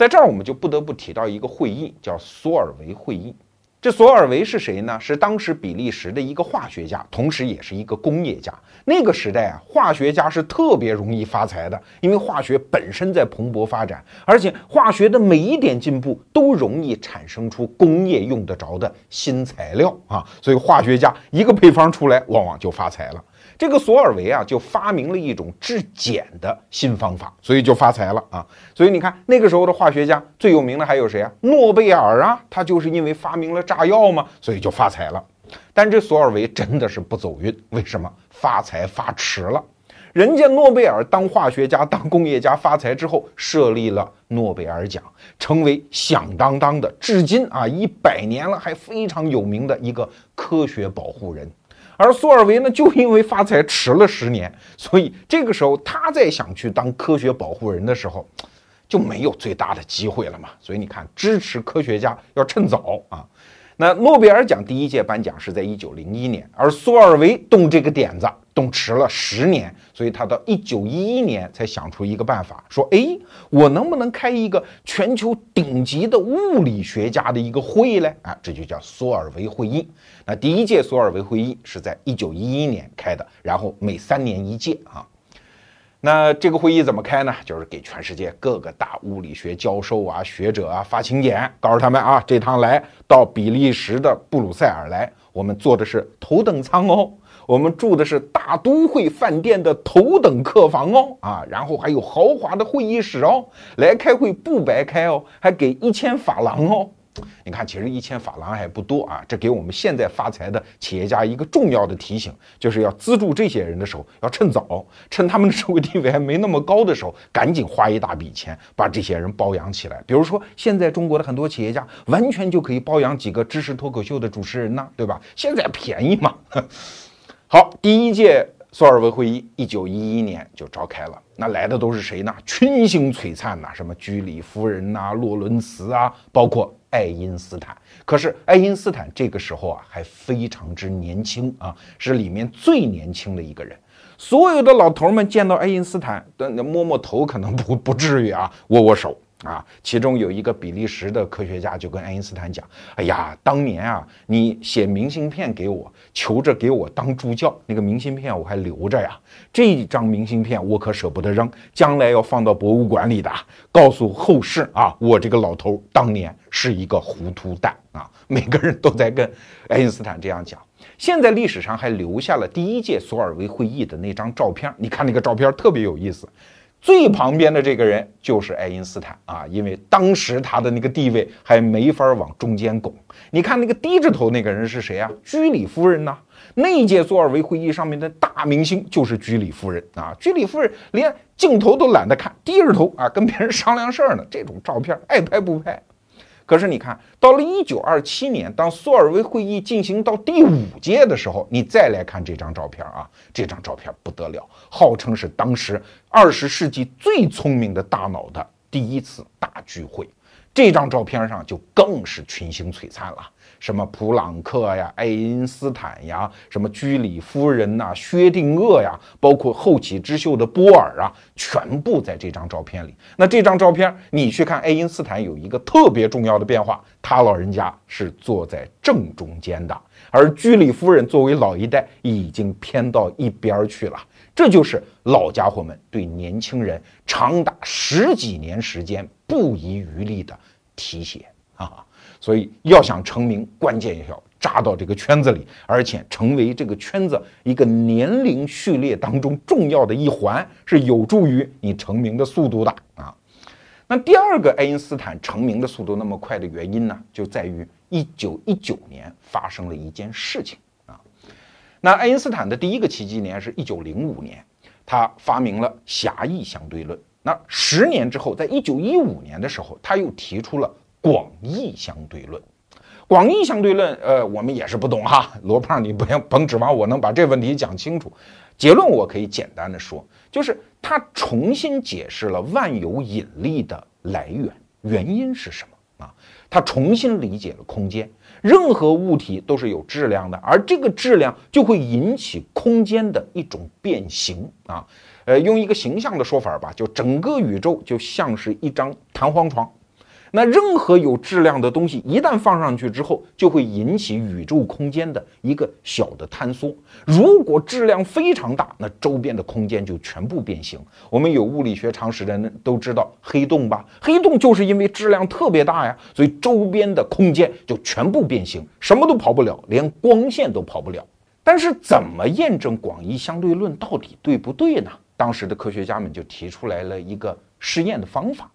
在这儿我们就不得不提到一个会议，叫索尔维会议。这索尔维是谁呢？是当时比利时的一个化学家，同时也是一个工业家。那个时代啊，化学家是特别容易发财的，因为化学本身在蓬勃发展，而且化学的每一点进步都容易产生出工业用得着的新材料啊，所以化学家一个配方出来，往往就发财了。这个索尔维啊，就发明了一种制碱的新方法，所以就发财了啊！所以你看那个时候的化学家最有名的还有谁啊？诺贝尔啊，他就是因为发明了炸药嘛，所以就发财了。但这索尔维真的是不走运，为什么？发财发迟了。人家诺贝尔当化学家、当工业家发财之后，设立了诺贝尔奖，成为响当当的，至今啊一百年了还非常有名的一个科学保护人。而苏尔维呢，就因为发财迟了十年，所以这个时候他在想去当科学保护人的时候，就没有最大的机会了嘛。所以你看，支持科学家要趁早啊。那诺贝尔奖第一届颁奖是在一九零一年，而索尔维动这个点子动迟了十年，所以他到一九一一年才想出一个办法，说：哎，我能不能开一个全球顶级的物理学家的一个会议呢？啊，这就叫索尔维会议。那第一届索尔维会议是在一九一一年开的，然后每三年一届啊。那这个会议怎么开呢？就是给全世界各个大物理学教授啊、学者啊发请柬，告诉他们啊，这趟来到比利时的布鲁塞尔来，我们坐的是头等舱哦，我们住的是大都会饭店的头等客房哦，啊，然后还有豪华的会议室哦，来开会不白开哦，还给一千法郎哦。你看，其实一千法郎还不多啊，这给我们现在发财的企业家一个重要的提醒，就是要资助这些人的时候要趁早，趁他们的社会地位还没那么高的时候，赶紧花一大笔钱把这些人包养起来。比如说，现在中国的很多企业家完全就可以包养几个知识脱口秀的主持人呢，对吧？现在便宜嘛。好，第一届索尔维会议一九一一年就召开了，那来的都是谁呢？群星璀璨呐，什么居里夫人呐、洛伦茨啊，包括。爱因斯坦，可是爱因斯坦这个时候啊还非常之年轻啊，是里面最年轻的一个人。所有的老头们见到爱因斯坦，摸摸头可能不不至于啊，握握手。啊，其中有一个比利时的科学家就跟爱因斯坦讲：“哎呀，当年啊，你写明信片给我，求着给我当助教，那个明信片我还留着呀。这张明信片我可舍不得扔，将来要放到博物馆里的，告诉后世啊，我这个老头当年是一个糊涂蛋啊。”每个人都在跟爱因斯坦这样讲。现在历史上还留下了第一届索尔维会议的那张照片，你看那个照片特别有意思。最旁边的这个人就是爱因斯坦啊，因为当时他的那个地位还没法往中间拱。你看那个低着头那个人是谁啊？居里夫人呐。那届索尔维会议上面的大明星就是居里夫人啊。居里夫人连镜头都懒得看，低着头啊，跟别人商量事儿呢。这种照片爱拍不拍？可是你看到了一九二七年，当苏尔维会议进行到第五届的时候，你再来看这张照片啊，这张照片不得了，号称是当时二十世纪最聪明的大脑的第一次大聚会。这张照片上就更是群星璀璨了。什么普朗克呀、爱因斯坦呀、什么居里夫人呐、薛定谔呀，包括后起之秀的波尔啊，全部在这张照片里。那这张照片，你去看爱因斯坦有一个特别重要的变化，他老人家是坐在正中间的，而居里夫人作为老一代已经偏到一边去了。这就是老家伙们对年轻人长达十几年时间不遗余力的提携啊。所以要想成名，关键要扎到这个圈子里，而且成为这个圈子一个年龄序列当中重要的一环，是有助于你成名的速度的啊。那第二个爱因斯坦成名的速度那么快的原因呢，就在于一九一九年发生了一件事情啊。那爱因斯坦的第一个奇迹年是一九零五年，他发明了狭义相对论。那十年之后，在一九一五年的时候，他又提出了广义相对论。广义相对论，呃，我们也是不懂哈。罗胖，你不要甭指望我能把这问题讲清楚。结论我可以简单的说，就是他重新解释了万有引力的来源，原因是什么啊？他重新理解了空间，任何物体都是有质量的，而这个质量就会引起空间的一种变形啊。呃，用一个形象的说法吧，就整个宇宙就像是一张弹簧床。那任何有质量的东西一旦放上去之后，就会引起宇宙空间的一个小的坍缩。如果质量非常大，那周边的空间就全部变形。我们有物理学常识的人都知道黑洞吧？黑洞就是因为质量特别大呀，所以周边的空间就全部变形，什么都跑不了，连光线都跑不了。但是怎么验证广义相对论到底对不对呢？当时的科学家们就提出来了一个试验的方法，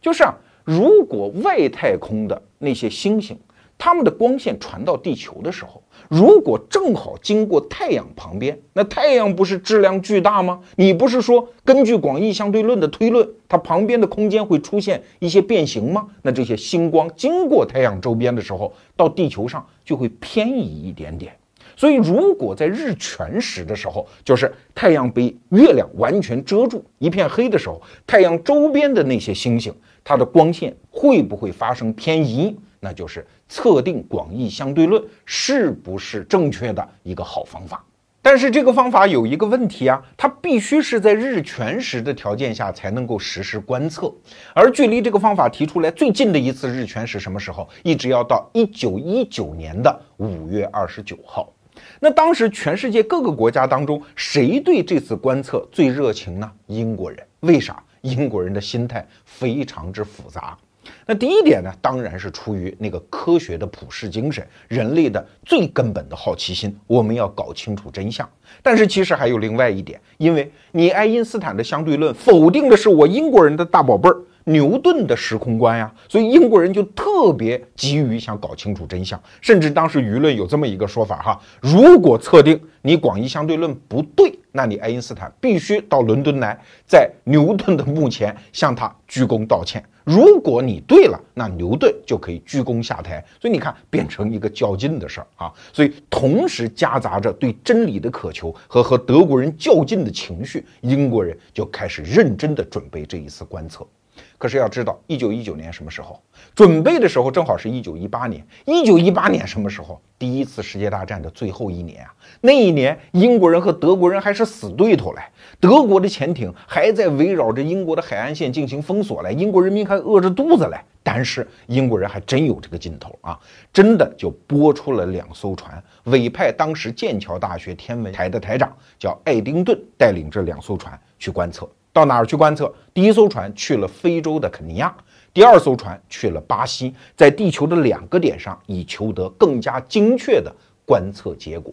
就是啊。如果外太空的那些星星，它们的光线传到地球的时候，如果正好经过太阳旁边，那太阳不是质量巨大吗？你不是说根据广义相对论的推论，它旁边的空间会出现一些变形吗？那这些星光经过太阳周边的时候，到地球上就会偏移一点点。所以，如果在日全食的时候，就是太阳被月亮完全遮住，一片黑的时候，太阳周边的那些星星。它的光线会不会发生偏移？那就是测定广义相对论是不是正确的一个好方法。但是这个方法有一个问题啊，它必须是在日全食的条件下才能够实施观测。而距离这个方法提出来最近的一次日全食什么时候？一直要到一九一九年的五月二十九号。那当时全世界各个国家当中，谁对这次观测最热情呢？英国人。为啥？英国人的心态非常之复杂。那第一点呢，当然是出于那个科学的普世精神，人类的最根本的好奇心，我们要搞清楚真相。但是其实还有另外一点，因为你爱因斯坦的相对论否定的是我英国人的大宝贝儿。牛顿的时空观呀，所以英国人就特别急于想搞清楚真相，甚至当时舆论有这么一个说法哈：如果测定你广义相对论不对，那你爱因斯坦必须到伦敦来，在牛顿的墓前向他鞠躬道歉；如果你对了，那牛顿就可以鞠躬下台。所以你看，变成一个较劲的事儿啊！所以同时夹杂着对真理的渴求和和德国人较劲的情绪，英国人就开始认真的准备这一次观测。可是要知道，一九一九年什么时候准备的时候，正好是一九一八年。一九一八年什么时候？第一次世界大战的最后一年啊！那一年，英国人和德国人还是死对头嘞。德国的潜艇还在围绕着英国的海岸线进行封锁嘞，英国人民还饿着肚子嘞。但是英国人还真有这个劲头啊，真的就拨出了两艘船，委派当时剑桥大学天文台的台长叫爱丁顿带领这两艘船去观测。到哪儿去观测？第一艘船去了非洲的肯尼亚，第二艘船去了巴西，在地球的两个点上，以求得更加精确的观测结果。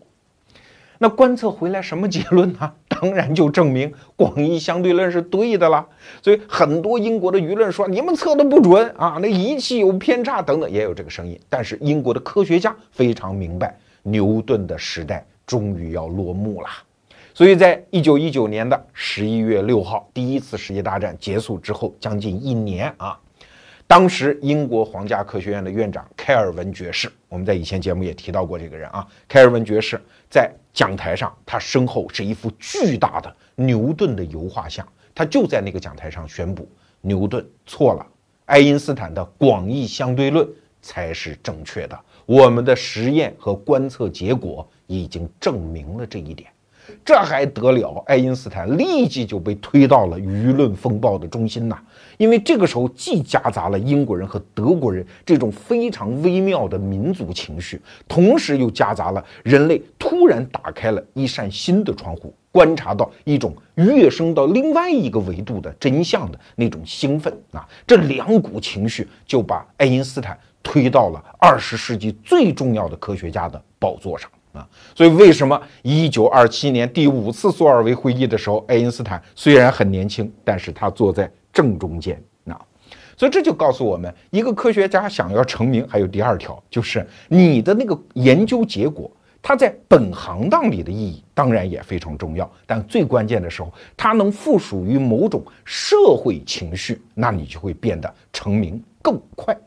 那观测回来什么结论呢？当然就证明广义相对论是对的了。所以很多英国的舆论说你们测的不准啊，那仪器有偏差等等，也有这个声音。但是英国的科学家非常明白，牛顿的时代终于要落幕了。所以在一九一九年的十一月六号，第一次世界大战结束之后，将近一年啊，当时英国皇家科学院的院长开尔文爵士，我们在以前节目也提到过这个人啊，开尔文爵士在讲台上，他身后是一幅巨大的牛顿的油画像，他就在那个讲台上宣布，牛顿错了，爱因斯坦的广义相对论才是正确的，我们的实验和观测结果已经证明了这一点。这还得了？爱因斯坦立即就被推到了舆论风暴的中心呐！因为这个时候既夹杂了英国人和德国人这种非常微妙的民族情绪，同时又夹杂了人类突然打开了一扇新的窗户，观察到一种跃升到另外一个维度的真相的那种兴奋啊！这两股情绪就把爱因斯坦推到了二十世纪最重要的科学家的宝座上。啊，所以为什么一九二七年第五次索尔维会议的时候，爱因斯坦虽然很年轻，但是他坐在正中间啊，所以这就告诉我们，一个科学家想要成名，还有第二条，就是你的那个研究结果它在本行当里的意义当然也非常重要，但最关键的时候，它能附属于某种社会情绪，那你就会变得成名更快。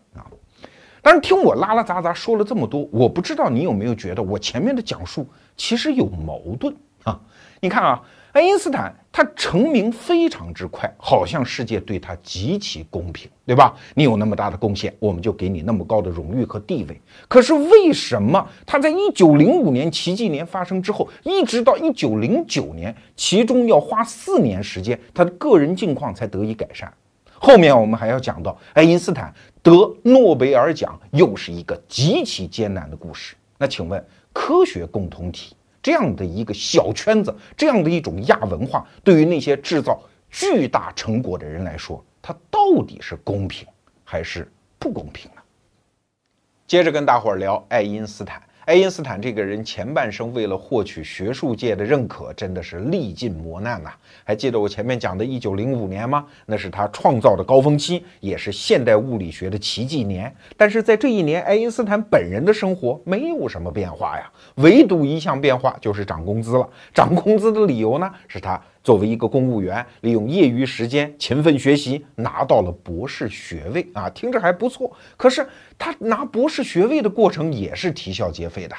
但是听我拉拉杂杂说了这么多，我不知道你有没有觉得我前面的讲述其实有矛盾啊？你看啊。爱因斯坦他成名非常之快，好像世界对他极其公平，对吧？你有那么大的贡献，我们就给你那么高的荣誉和地位。可是为什么他在一九零五年奇迹年发生之后，一直到一九零九年，其中要花四年时间，他的个人境况才得以改善？后面我们还要讲到爱因斯坦得诺贝尔奖，又是一个极其艰难的故事。那请问，科学共同体？这样的一个小圈子，这样的一种亚文化，对于那些制造巨大成果的人来说，它到底是公平还是不公平呢？接着跟大伙儿聊爱因斯坦。爱因斯坦这个人前半生为了获取学术界的认可，真的是历尽磨难呐。还记得我前面讲的1905年吗？那是他创造的高峰期，也是现代物理学的奇迹年。但是在这一年，爱因斯坦本人的生活没有什么变化呀，唯独一项变化就是涨工资了。涨工资的理由呢，是他。作为一个公务员，利用业余时间勤奋学习，拿到了博士学位啊，听着还不错。可是他拿博士学位的过程也是啼笑皆非的。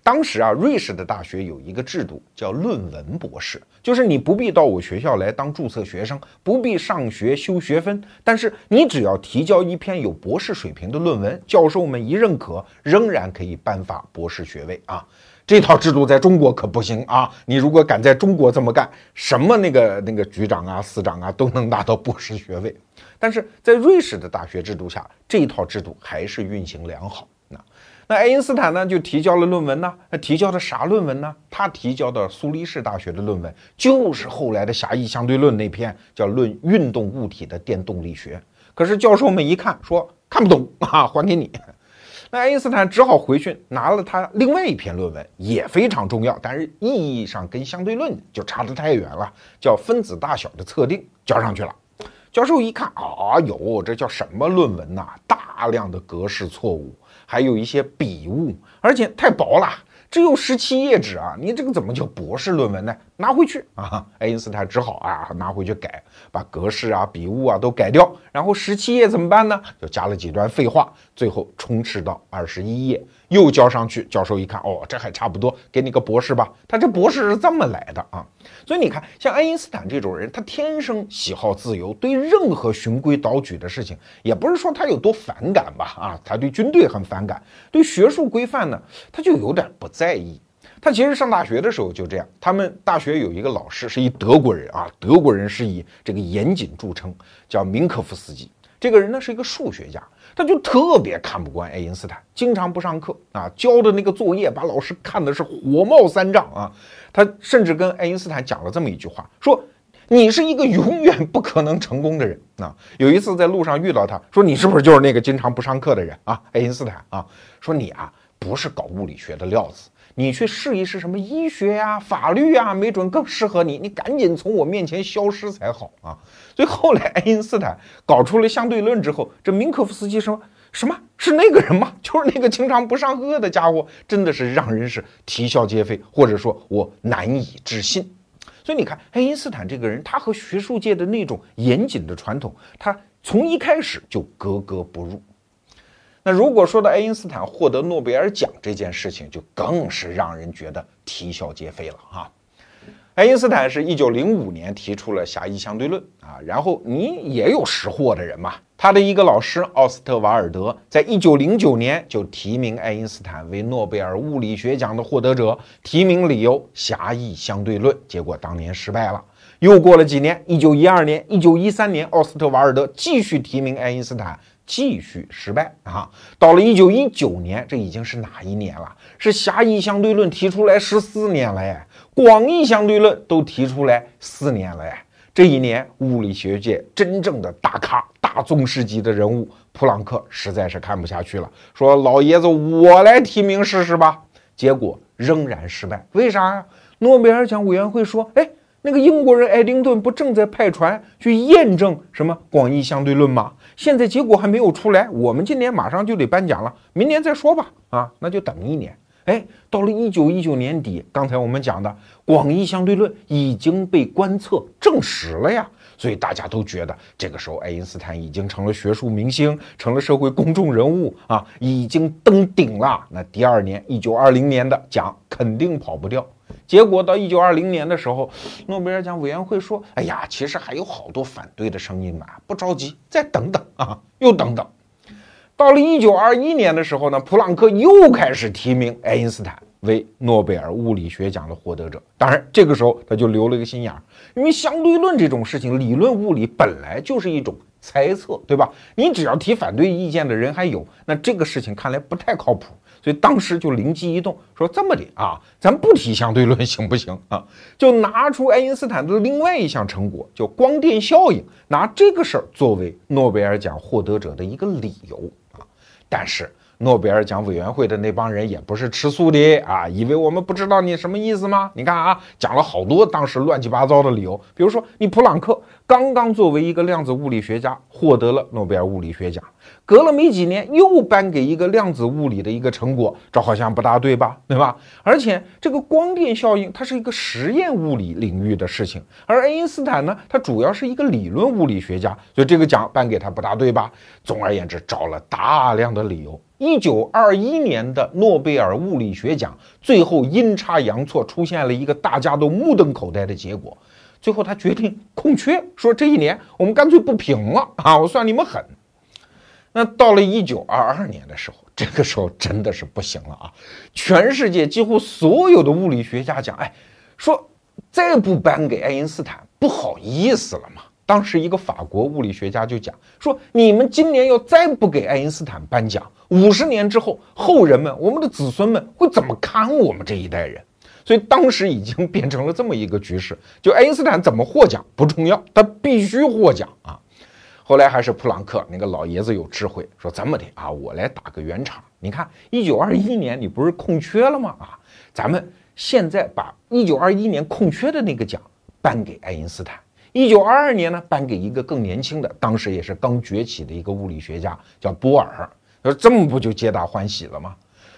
当时啊，瑞士的大学有一个制度叫论文博士，就是你不必到我学校来当注册学生，不必上学修学分，但是你只要提交一篇有博士水平的论文，教授们一认可，仍然可以颁发博士学位啊。这套制度在中国可不行啊！你如果敢在中国这么干，什么那个那个局长啊、司长啊都能拿到博士学位。但是在瑞士的大学制度下，这套制度还是运行良好。那那爱因斯坦呢，就提交了论文呢。那提交的啥论文呢？他提交的苏黎世大学的论文，就是后来的狭义相对论那篇，叫《论运动物体的电动力学》。可是教授们一看，说看不懂啊，还给你。那爱因斯坦只好回去拿了他另外一篇论文，也非常重要，但是意义上跟相对论就差得太远了，叫分子大小的测定，交上去了。教授一看，啊哟，这叫什么论文呐？大量的格式错误，还有一些笔误，而且太薄了。只有十七页纸啊！你这个怎么叫博士论文呢？拿回去啊！爱因斯坦只好啊拿回去改，把格式啊、笔误啊都改掉。然后十七页怎么办呢？就加了几段废话，最后充斥到二十一页。又交上去，教授一看，哦，这还差不多，给你个博士吧。他这博士是这么来的啊。所以你看，像爱因斯坦这种人，他天生喜好自由，对任何循规蹈矩的事情，也不是说他有多反感吧？啊，他对军队很反感，对学术规范呢，他就有点不在意。他其实上大学的时候就这样，他们大学有一个老师是一德国人啊，德国人是以这个严谨著称，叫明科夫斯基。这个人呢是一个数学家。他就特别看不惯爱因斯坦，经常不上课啊，交的那个作业把老师看的是火冒三丈啊。他甚至跟爱因斯坦讲了这么一句话，说你是一个永远不可能成功的人啊。有一次在路上遇到他，说你是不是就是那个经常不上课的人啊？爱因斯坦啊，说你啊不是搞物理学的料子。你去试一试什么医学呀、法律呀，没准更适合你。你赶紧从我面前消失才好啊！所以后来爱因斯坦搞出了相对论之后，这明可夫斯基说什么是那个人吗？就是那个经常不上课的家伙，真的是让人是啼笑皆非，或者说我难以置信。所以你看，爱因斯坦这个人，他和学术界的那种严谨的传统，他从一开始就格格不入。那如果说到爱因斯坦获得诺贝尔奖这件事情，就更是让人觉得啼笑皆非了哈。爱因斯坦是一九零五年提出了狭义相对论啊，然后你也有识货的人嘛，他的一个老师奥斯特瓦尔德在一九零九年就提名爱因斯坦为诺贝尔物理学奖的获得者，提名理由狭义相对论，结果当年失败了。又过了几年，一九一二年、一九一三年，奥斯特瓦尔德继续提名爱因斯坦。继续失败啊！到了一九一九年，这已经是哪一年了？是狭义相对论提出来十四年了哎，广义相对论都提出来四年了哎。这一年，物理学界真正的大咖、大宗师级的人物普朗克实在是看不下去了，说：“老爷子，我来提名试试吧。”结果仍然失败。为啥呀？诺贝尔奖委员会说：“哎。”那个英国人爱丁顿不正在派船去验证什么广义相对论吗？现在结果还没有出来，我们今年马上就得颁奖了，明年再说吧。啊，那就等一年。哎，到了一九一九年底，刚才我们讲的广义相对论已经被观测证实了呀，所以大家都觉得这个时候爱因斯坦已经成了学术明星，成了社会公众人物啊，已经登顶了。那第二年，一九二零年的奖肯定跑不掉。结果到一九二零年的时候，诺贝尔奖委员会说：“哎呀，其实还有好多反对的声音嘛，不着急，再等等啊，又等等。”到了一九二一年的时候呢，普朗克又开始提名爱因斯坦为诺贝尔物理学奖的获得者。当然，这个时候他就留了一个心眼儿，因为相对论这种事情，理论物理本来就是一种猜测，对吧？你只要提反对意见的人还有，那这个事情看来不太靠谱。所以当时就灵机一动，说这么的啊，咱不提相对论行不行啊？就拿出爱因斯坦的另外一项成果，叫光电效应，拿这个事儿作为诺贝尔奖获得者的一个理由啊。但是诺贝尔奖委员会的那帮人也不是吃素的啊，以为我们不知道你什么意思吗？你看啊，讲了好多当时乱七八糟的理由，比如说你普朗克刚刚作为一个量子物理学家获得了诺贝尔物理学奖。隔了没几年，又颁给一个量子物理的一个成果，这好像不大对吧？对吧？而且这个光电效应，它是一个实验物理领域的事情，而爱因斯坦呢，他主要是一个理论物理学家，所以这个奖颁给他不大对吧？总而言之，找了大量的理由。一九二一年的诺贝尔物理学奖，最后阴差阳错出现了一个大家都目瞪口呆的结果，最后他决定空缺，说这一年我们干脆不评了 啊，我算你们狠。那到了一九二二年的时候，这个时候真的是不行了啊！全世界几乎所有的物理学家讲，哎，说再不颁给爱因斯坦不好意思了嘛。当时一个法国物理学家就讲说，你们今年要再不给爱因斯坦颁奖，五十年之后，后人们，我们的子孙们会怎么看我们这一代人？所以当时已经变成了这么一个局势，就爱因斯坦怎么获奖不重要，他必须获奖啊！后来还是普朗克那个老爷子有智慧，说这么的啊，我来打个圆场。你看，一九二一年你不是空缺了吗？啊，咱们现在把一九二一年空缺的那个奖颁给爱因斯坦，一九二二年呢颁给一个更年轻的，当时也是刚崛起的一个物理学家，叫波尔。说这么不就皆大欢喜了吗？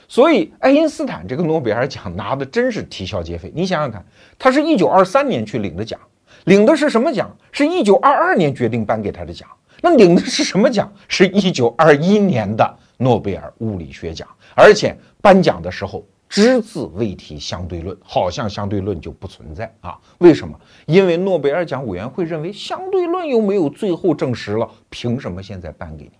所以爱因斯坦这个诺贝尔奖拿的真是啼笑皆非。你想想看，他是一九二三年去领的奖。领的是什么奖？是一九二二年决定颁给他的奖。那领的是什么奖？是一九二一年的诺贝尔物理学奖。而且颁奖的时候只字未提相对论，好像相对论就不存在啊？为什么？因为诺贝尔奖委员会认为相对论又没有最后证实了，凭什么现在颁给你？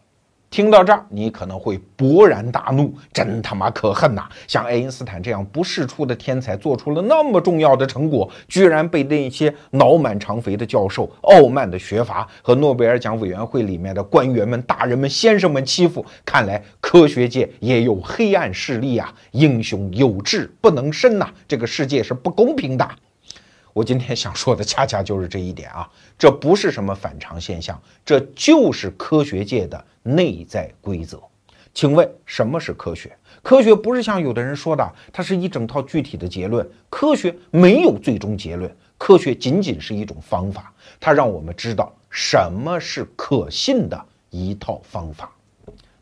听到这儿，你可能会勃然大怒，真他妈可恨呐！像爱因斯坦这样不世出的天才，做出了那么重要的成果，居然被那些脑满肠肥的教授、傲慢的学阀和诺贝尔奖委员会里面的官员们、大人们、先生们欺负。看来科学界也有黑暗势力啊！英雄有志不能伸呐，这个世界是不公平的。我今天想说的恰恰就是这一点啊！这不是什么反常现象，这就是科学界的内在规则。请问什么是科学？科学不是像有的人说的，它是一整套具体的结论。科学没有最终结论，科学仅仅是一种方法，它让我们知道什么是可信的一套方法。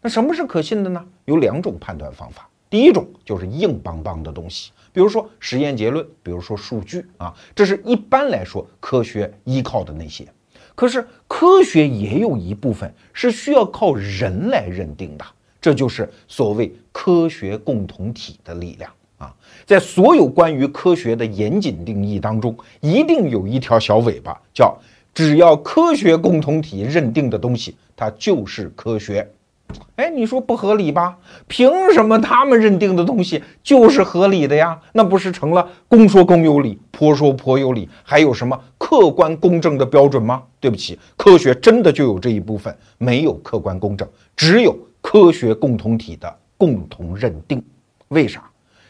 那什么是可信的呢？有两种判断方法。第一种就是硬邦邦的东西。比如说实验结论，比如说数据啊，这是一般来说科学依靠的那些。可是科学也有一部分是需要靠人来认定的，这就是所谓科学共同体的力量啊。在所有关于科学的严谨定义当中，一定有一条小尾巴，叫只要科学共同体认定的东西，它就是科学。哎，你说不合理吧？凭什么他们认定的东西就是合理的呀？那不是成了公说公有理，婆说婆有理？还有什么客观公正的标准吗？对不起，科学真的就有这一部分，没有客观公正，只有科学共同体的共同认定。为啥？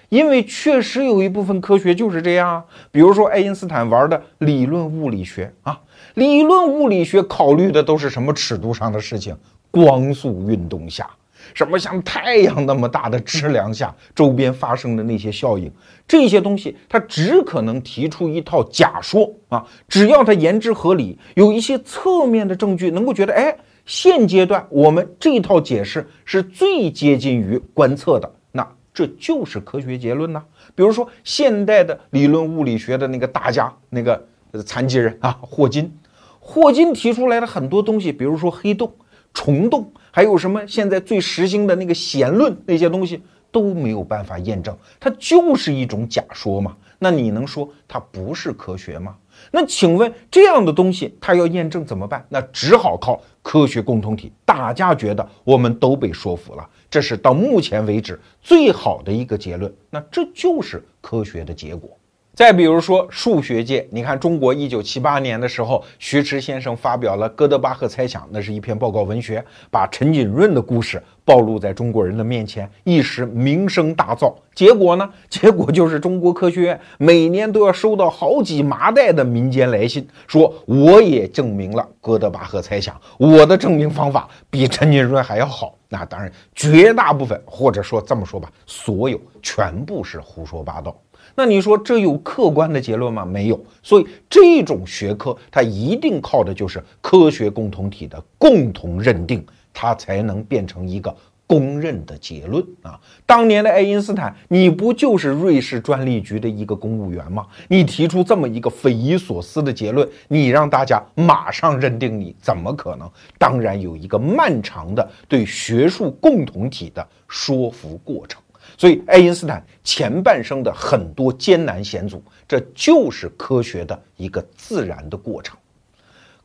因为确实有一部分科学就是这样啊。比如说爱因斯坦玩的理论物理学啊，理论物理学考虑的都是什么尺度上的事情？光速运动下，什么像太阳那么大的质量下，周边发生的那些效应，这些东西它只可能提出一套假说啊，只要它言之合理，有一些侧面的证据能够觉得，哎，现阶段我们这套解释是最接近于观测的，那这就是科学结论呢。比如说现代的理论物理学的那个大家，那个残疾人啊，霍金，霍金提出来的很多东西，比如说黑洞、虫洞，还有什么现在最时兴的那个弦论那些东西都没有办法验证，它就是一种假说嘛。那你能说它不是科学吗？那请问这样的东西，它要验证怎么办？那只好靠科学共同体。大家觉得我们都被说服了，这是到目前为止最好的一个结论。那这就是科学的结果。再比如说数学界，你看中国一九七八年的时候，徐迟先生发表了哥德巴赫猜想，那是一篇报告文学，把陈景润的故事暴露在中国人的面前，一时名声大噪。结果呢？结果就是中国科学院每年都要收到好几麻袋的民间来信，说我也证明了哥德巴赫猜想，我的证明方法比陈景润还要好。那当然，绝大部分或者说这么说吧，所有全部是胡说八道。那你说这有客观的结论吗？没有。所以这种学科它一定靠的就是科学共同体的共同认定，它才能变成一个公认的结论啊。当年的爱因斯坦，你不就是瑞士专利局的一个公务员吗？你提出这么一个匪夷所思的结论，你让大家马上认定你，怎么可能？当然有一个漫长的对学术共同体的说服过程。所以，爱因斯坦前半生的很多艰难险阻，这就是科学的一个自然的过程。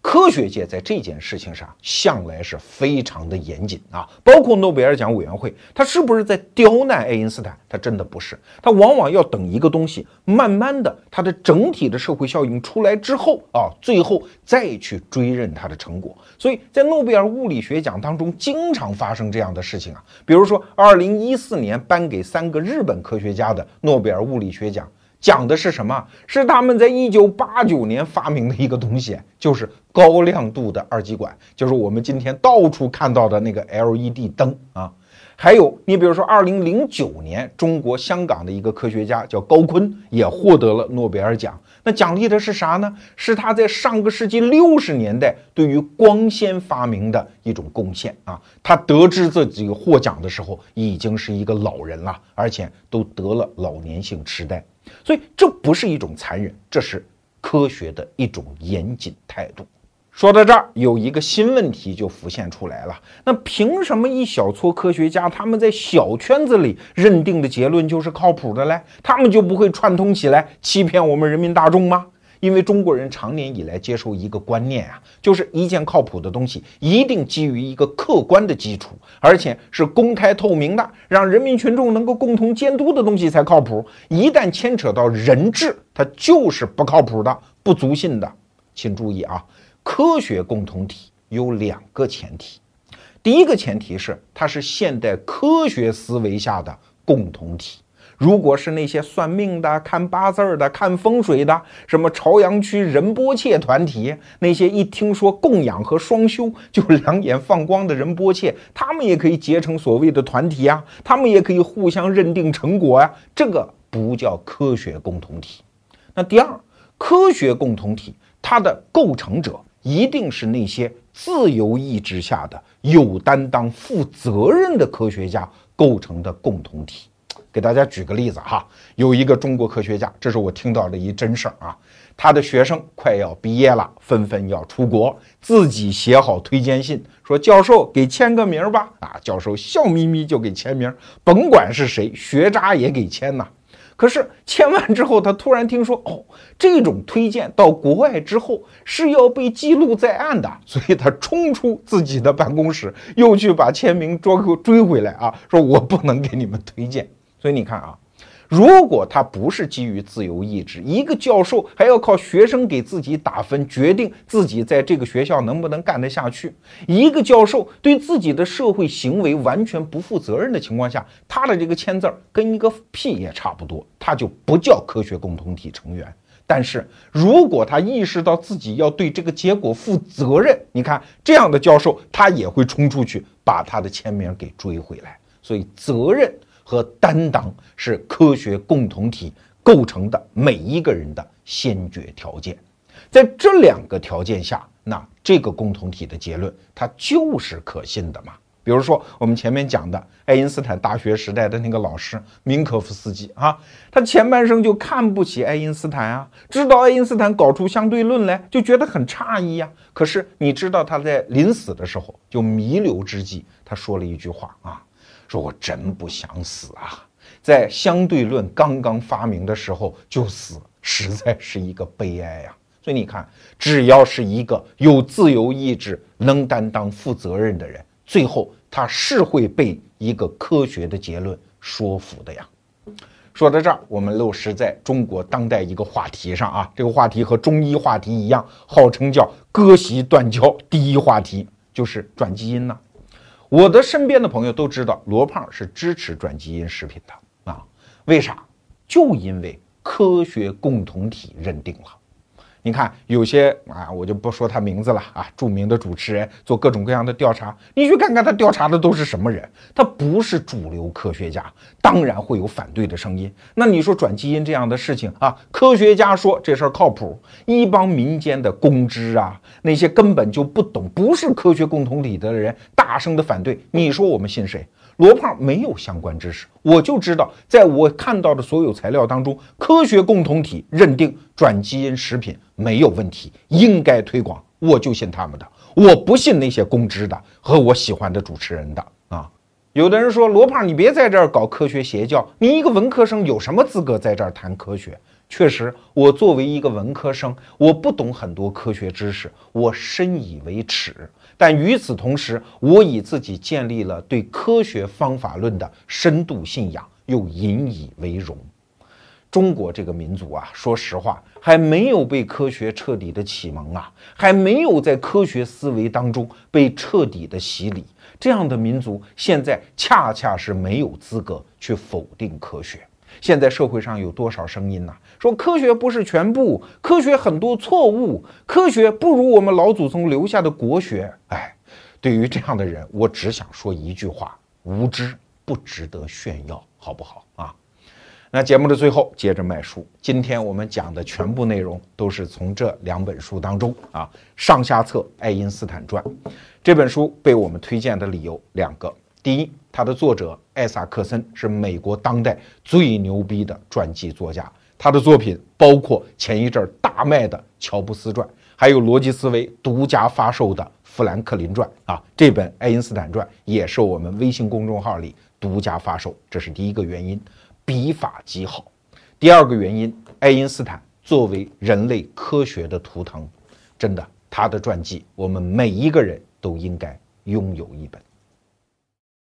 科学界在这件事情上向来是非常的严谨啊，包括诺贝尔奖委员会，他是不是在刁难爱因斯坦？他真的不是，他往往要等一个东西慢慢的，它的整体的社会效应出来之后啊，最后再去追认它的成果。所以在诺贝尔物理学奖当中，经常发生这样的事情啊，比如说二零一四年颁给三个日本科学家的诺贝尔物理学奖。讲的是什么？是他们在一九八九年发明的一个东西，就是高亮度的二极管，就是我们今天到处看到的那个 LED 灯啊。还有，你比如说，二零零九年，中国香港的一个科学家叫高锟，也获得了诺贝尔奖。那奖励的是啥呢？是他在上个世纪六十年代对于光纤发明的一种贡献啊。他得知自己获奖的时候，已经是一个老人了，而且都得了老年性痴呆。所以这不是一种残忍，这是科学的一种严谨态度。说到这儿，有一个新问题就浮现出来了：那凭什么一小撮科学家他们在小圈子里认定的结论就是靠谱的嘞？他们就不会串通起来欺骗我们人民大众吗？因为中国人长年以来接受一个观念啊，就是一件靠谱的东西一定基于一个客观的基础，而且是公开透明的，让人民群众能够共同监督的东西才靠谱。一旦牵扯到人治，它就是不靠谱的、不足信的。请注意啊，科学共同体有两个前提，第一个前提是它是现代科学思维下的共同体。如果是那些算命的、看八字的、看风水的，什么朝阳区仁波切团体，那些一听说供养和双修就两眼放光的仁波切，他们也可以结成所谓的团体啊，他们也可以互相认定成果啊，这个不叫科学共同体。那第二，科学共同体它的构成者一定是那些自由意志下的有担当、负责任的科学家构成的共同体。给大家举个例子哈，有一个中国科学家，这是我听到的一真事儿啊。他的学生快要毕业了，纷纷要出国，自己写好推荐信，说教授给签个名吧。啊，教授笑眯眯就给签名，甭管是谁，学渣也给签呐。可是签完之后，他突然听说，哦，这种推荐到国外之后是要被记录在案的，所以他冲出自己的办公室，又去把签名追追回来啊，说我不能给你们推荐。所以你看啊，如果他不是基于自由意志，一个教授还要靠学生给自己打分，决定自己在这个学校能不能干得下去；一个教授对自己的社会行为完全不负责任的情况下，他的这个签字儿跟一个屁也差不多，他就不叫科学共同体成员。但是如果他意识到自己要对这个结果负责任，你看这样的教授，他也会冲出去把他的签名给追回来。所以责任。和担当是科学共同体构成的每一个人的先决条件，在这两个条件下，那这个共同体的结论它就是可信的嘛？比如说我们前面讲的爱因斯坦大学时代的那个老师明可夫斯基啊，他前半生就看不起爱因斯坦啊，知道爱因斯坦搞出相对论来就觉得很诧异呀。可是你知道他在临死的时候就弥留之际，他说了一句话啊，说我真不想死啊，在相对论刚刚发明的时候就死，实在是一个悲哀呀。所以你看，只要是一个有自由意志、能担当、负责任的人，最后。他是会被一个科学的结论说服的呀。说到这儿，我们落实在中国当代一个话题上啊，这个话题和中医话题一样，号称叫割席断交第一话题，就是转基因呢。我的身边的朋友都知道，罗胖是支持转基因食品的啊。为啥？就因为科学共同体认定了。你看，有些啊，我就不说他名字了啊。著名的主持人做各种各样的调查，你去看看他调查的都是什么人？他不是主流科学家，当然会有反对的声音。那你说转基因这样的事情啊，科学家说这事儿靠谱，一帮民间的公知啊，那些根本就不懂，不是科学共同体的人，大声的反对，你说我们信谁？罗胖没有相关知识，我就知道，在我看到的所有材料当中，科学共同体认定转基因食品没有问题，应该推广，我就信他们的，我不信那些公知的和我喜欢的主持人的啊。有的人说罗胖，你别在这儿搞科学邪教，你一个文科生有什么资格在这儿谈科学？确实，我作为一个文科生，我不懂很多科学知识，我深以为耻。但与此同时，我以自己建立了对科学方法论的深度信仰，又引以为荣。中国这个民族啊，说实话，还没有被科学彻底的启蒙啊，还没有在科学思维当中被彻底的洗礼。这样的民族，现在恰恰是没有资格去否定科学。现在社会上有多少声音呢？说科学不是全部，科学很多错误，科学不如我们老祖宗留下的国学。哎，对于这样的人，我只想说一句话：无知不值得炫耀，好不好啊？那节目的最后，接着卖书。今天我们讲的全部内容都是从这两本书当中啊，上下册《爱因斯坦传》这本书被我们推荐的理由两个：第一，他的作者艾萨克森是美国当代最牛逼的传记作家。他的作品包括前一阵大卖的《乔布斯传》，还有逻辑思维独家发售的《富兰克林传》啊，这本《爱因斯坦传》也是我们微信公众号里独家发售，这是第一个原因，笔法极好。第二个原因，爱因斯坦作为人类科学的图腾，真的，他的传记我们每一个人都应该拥有一本。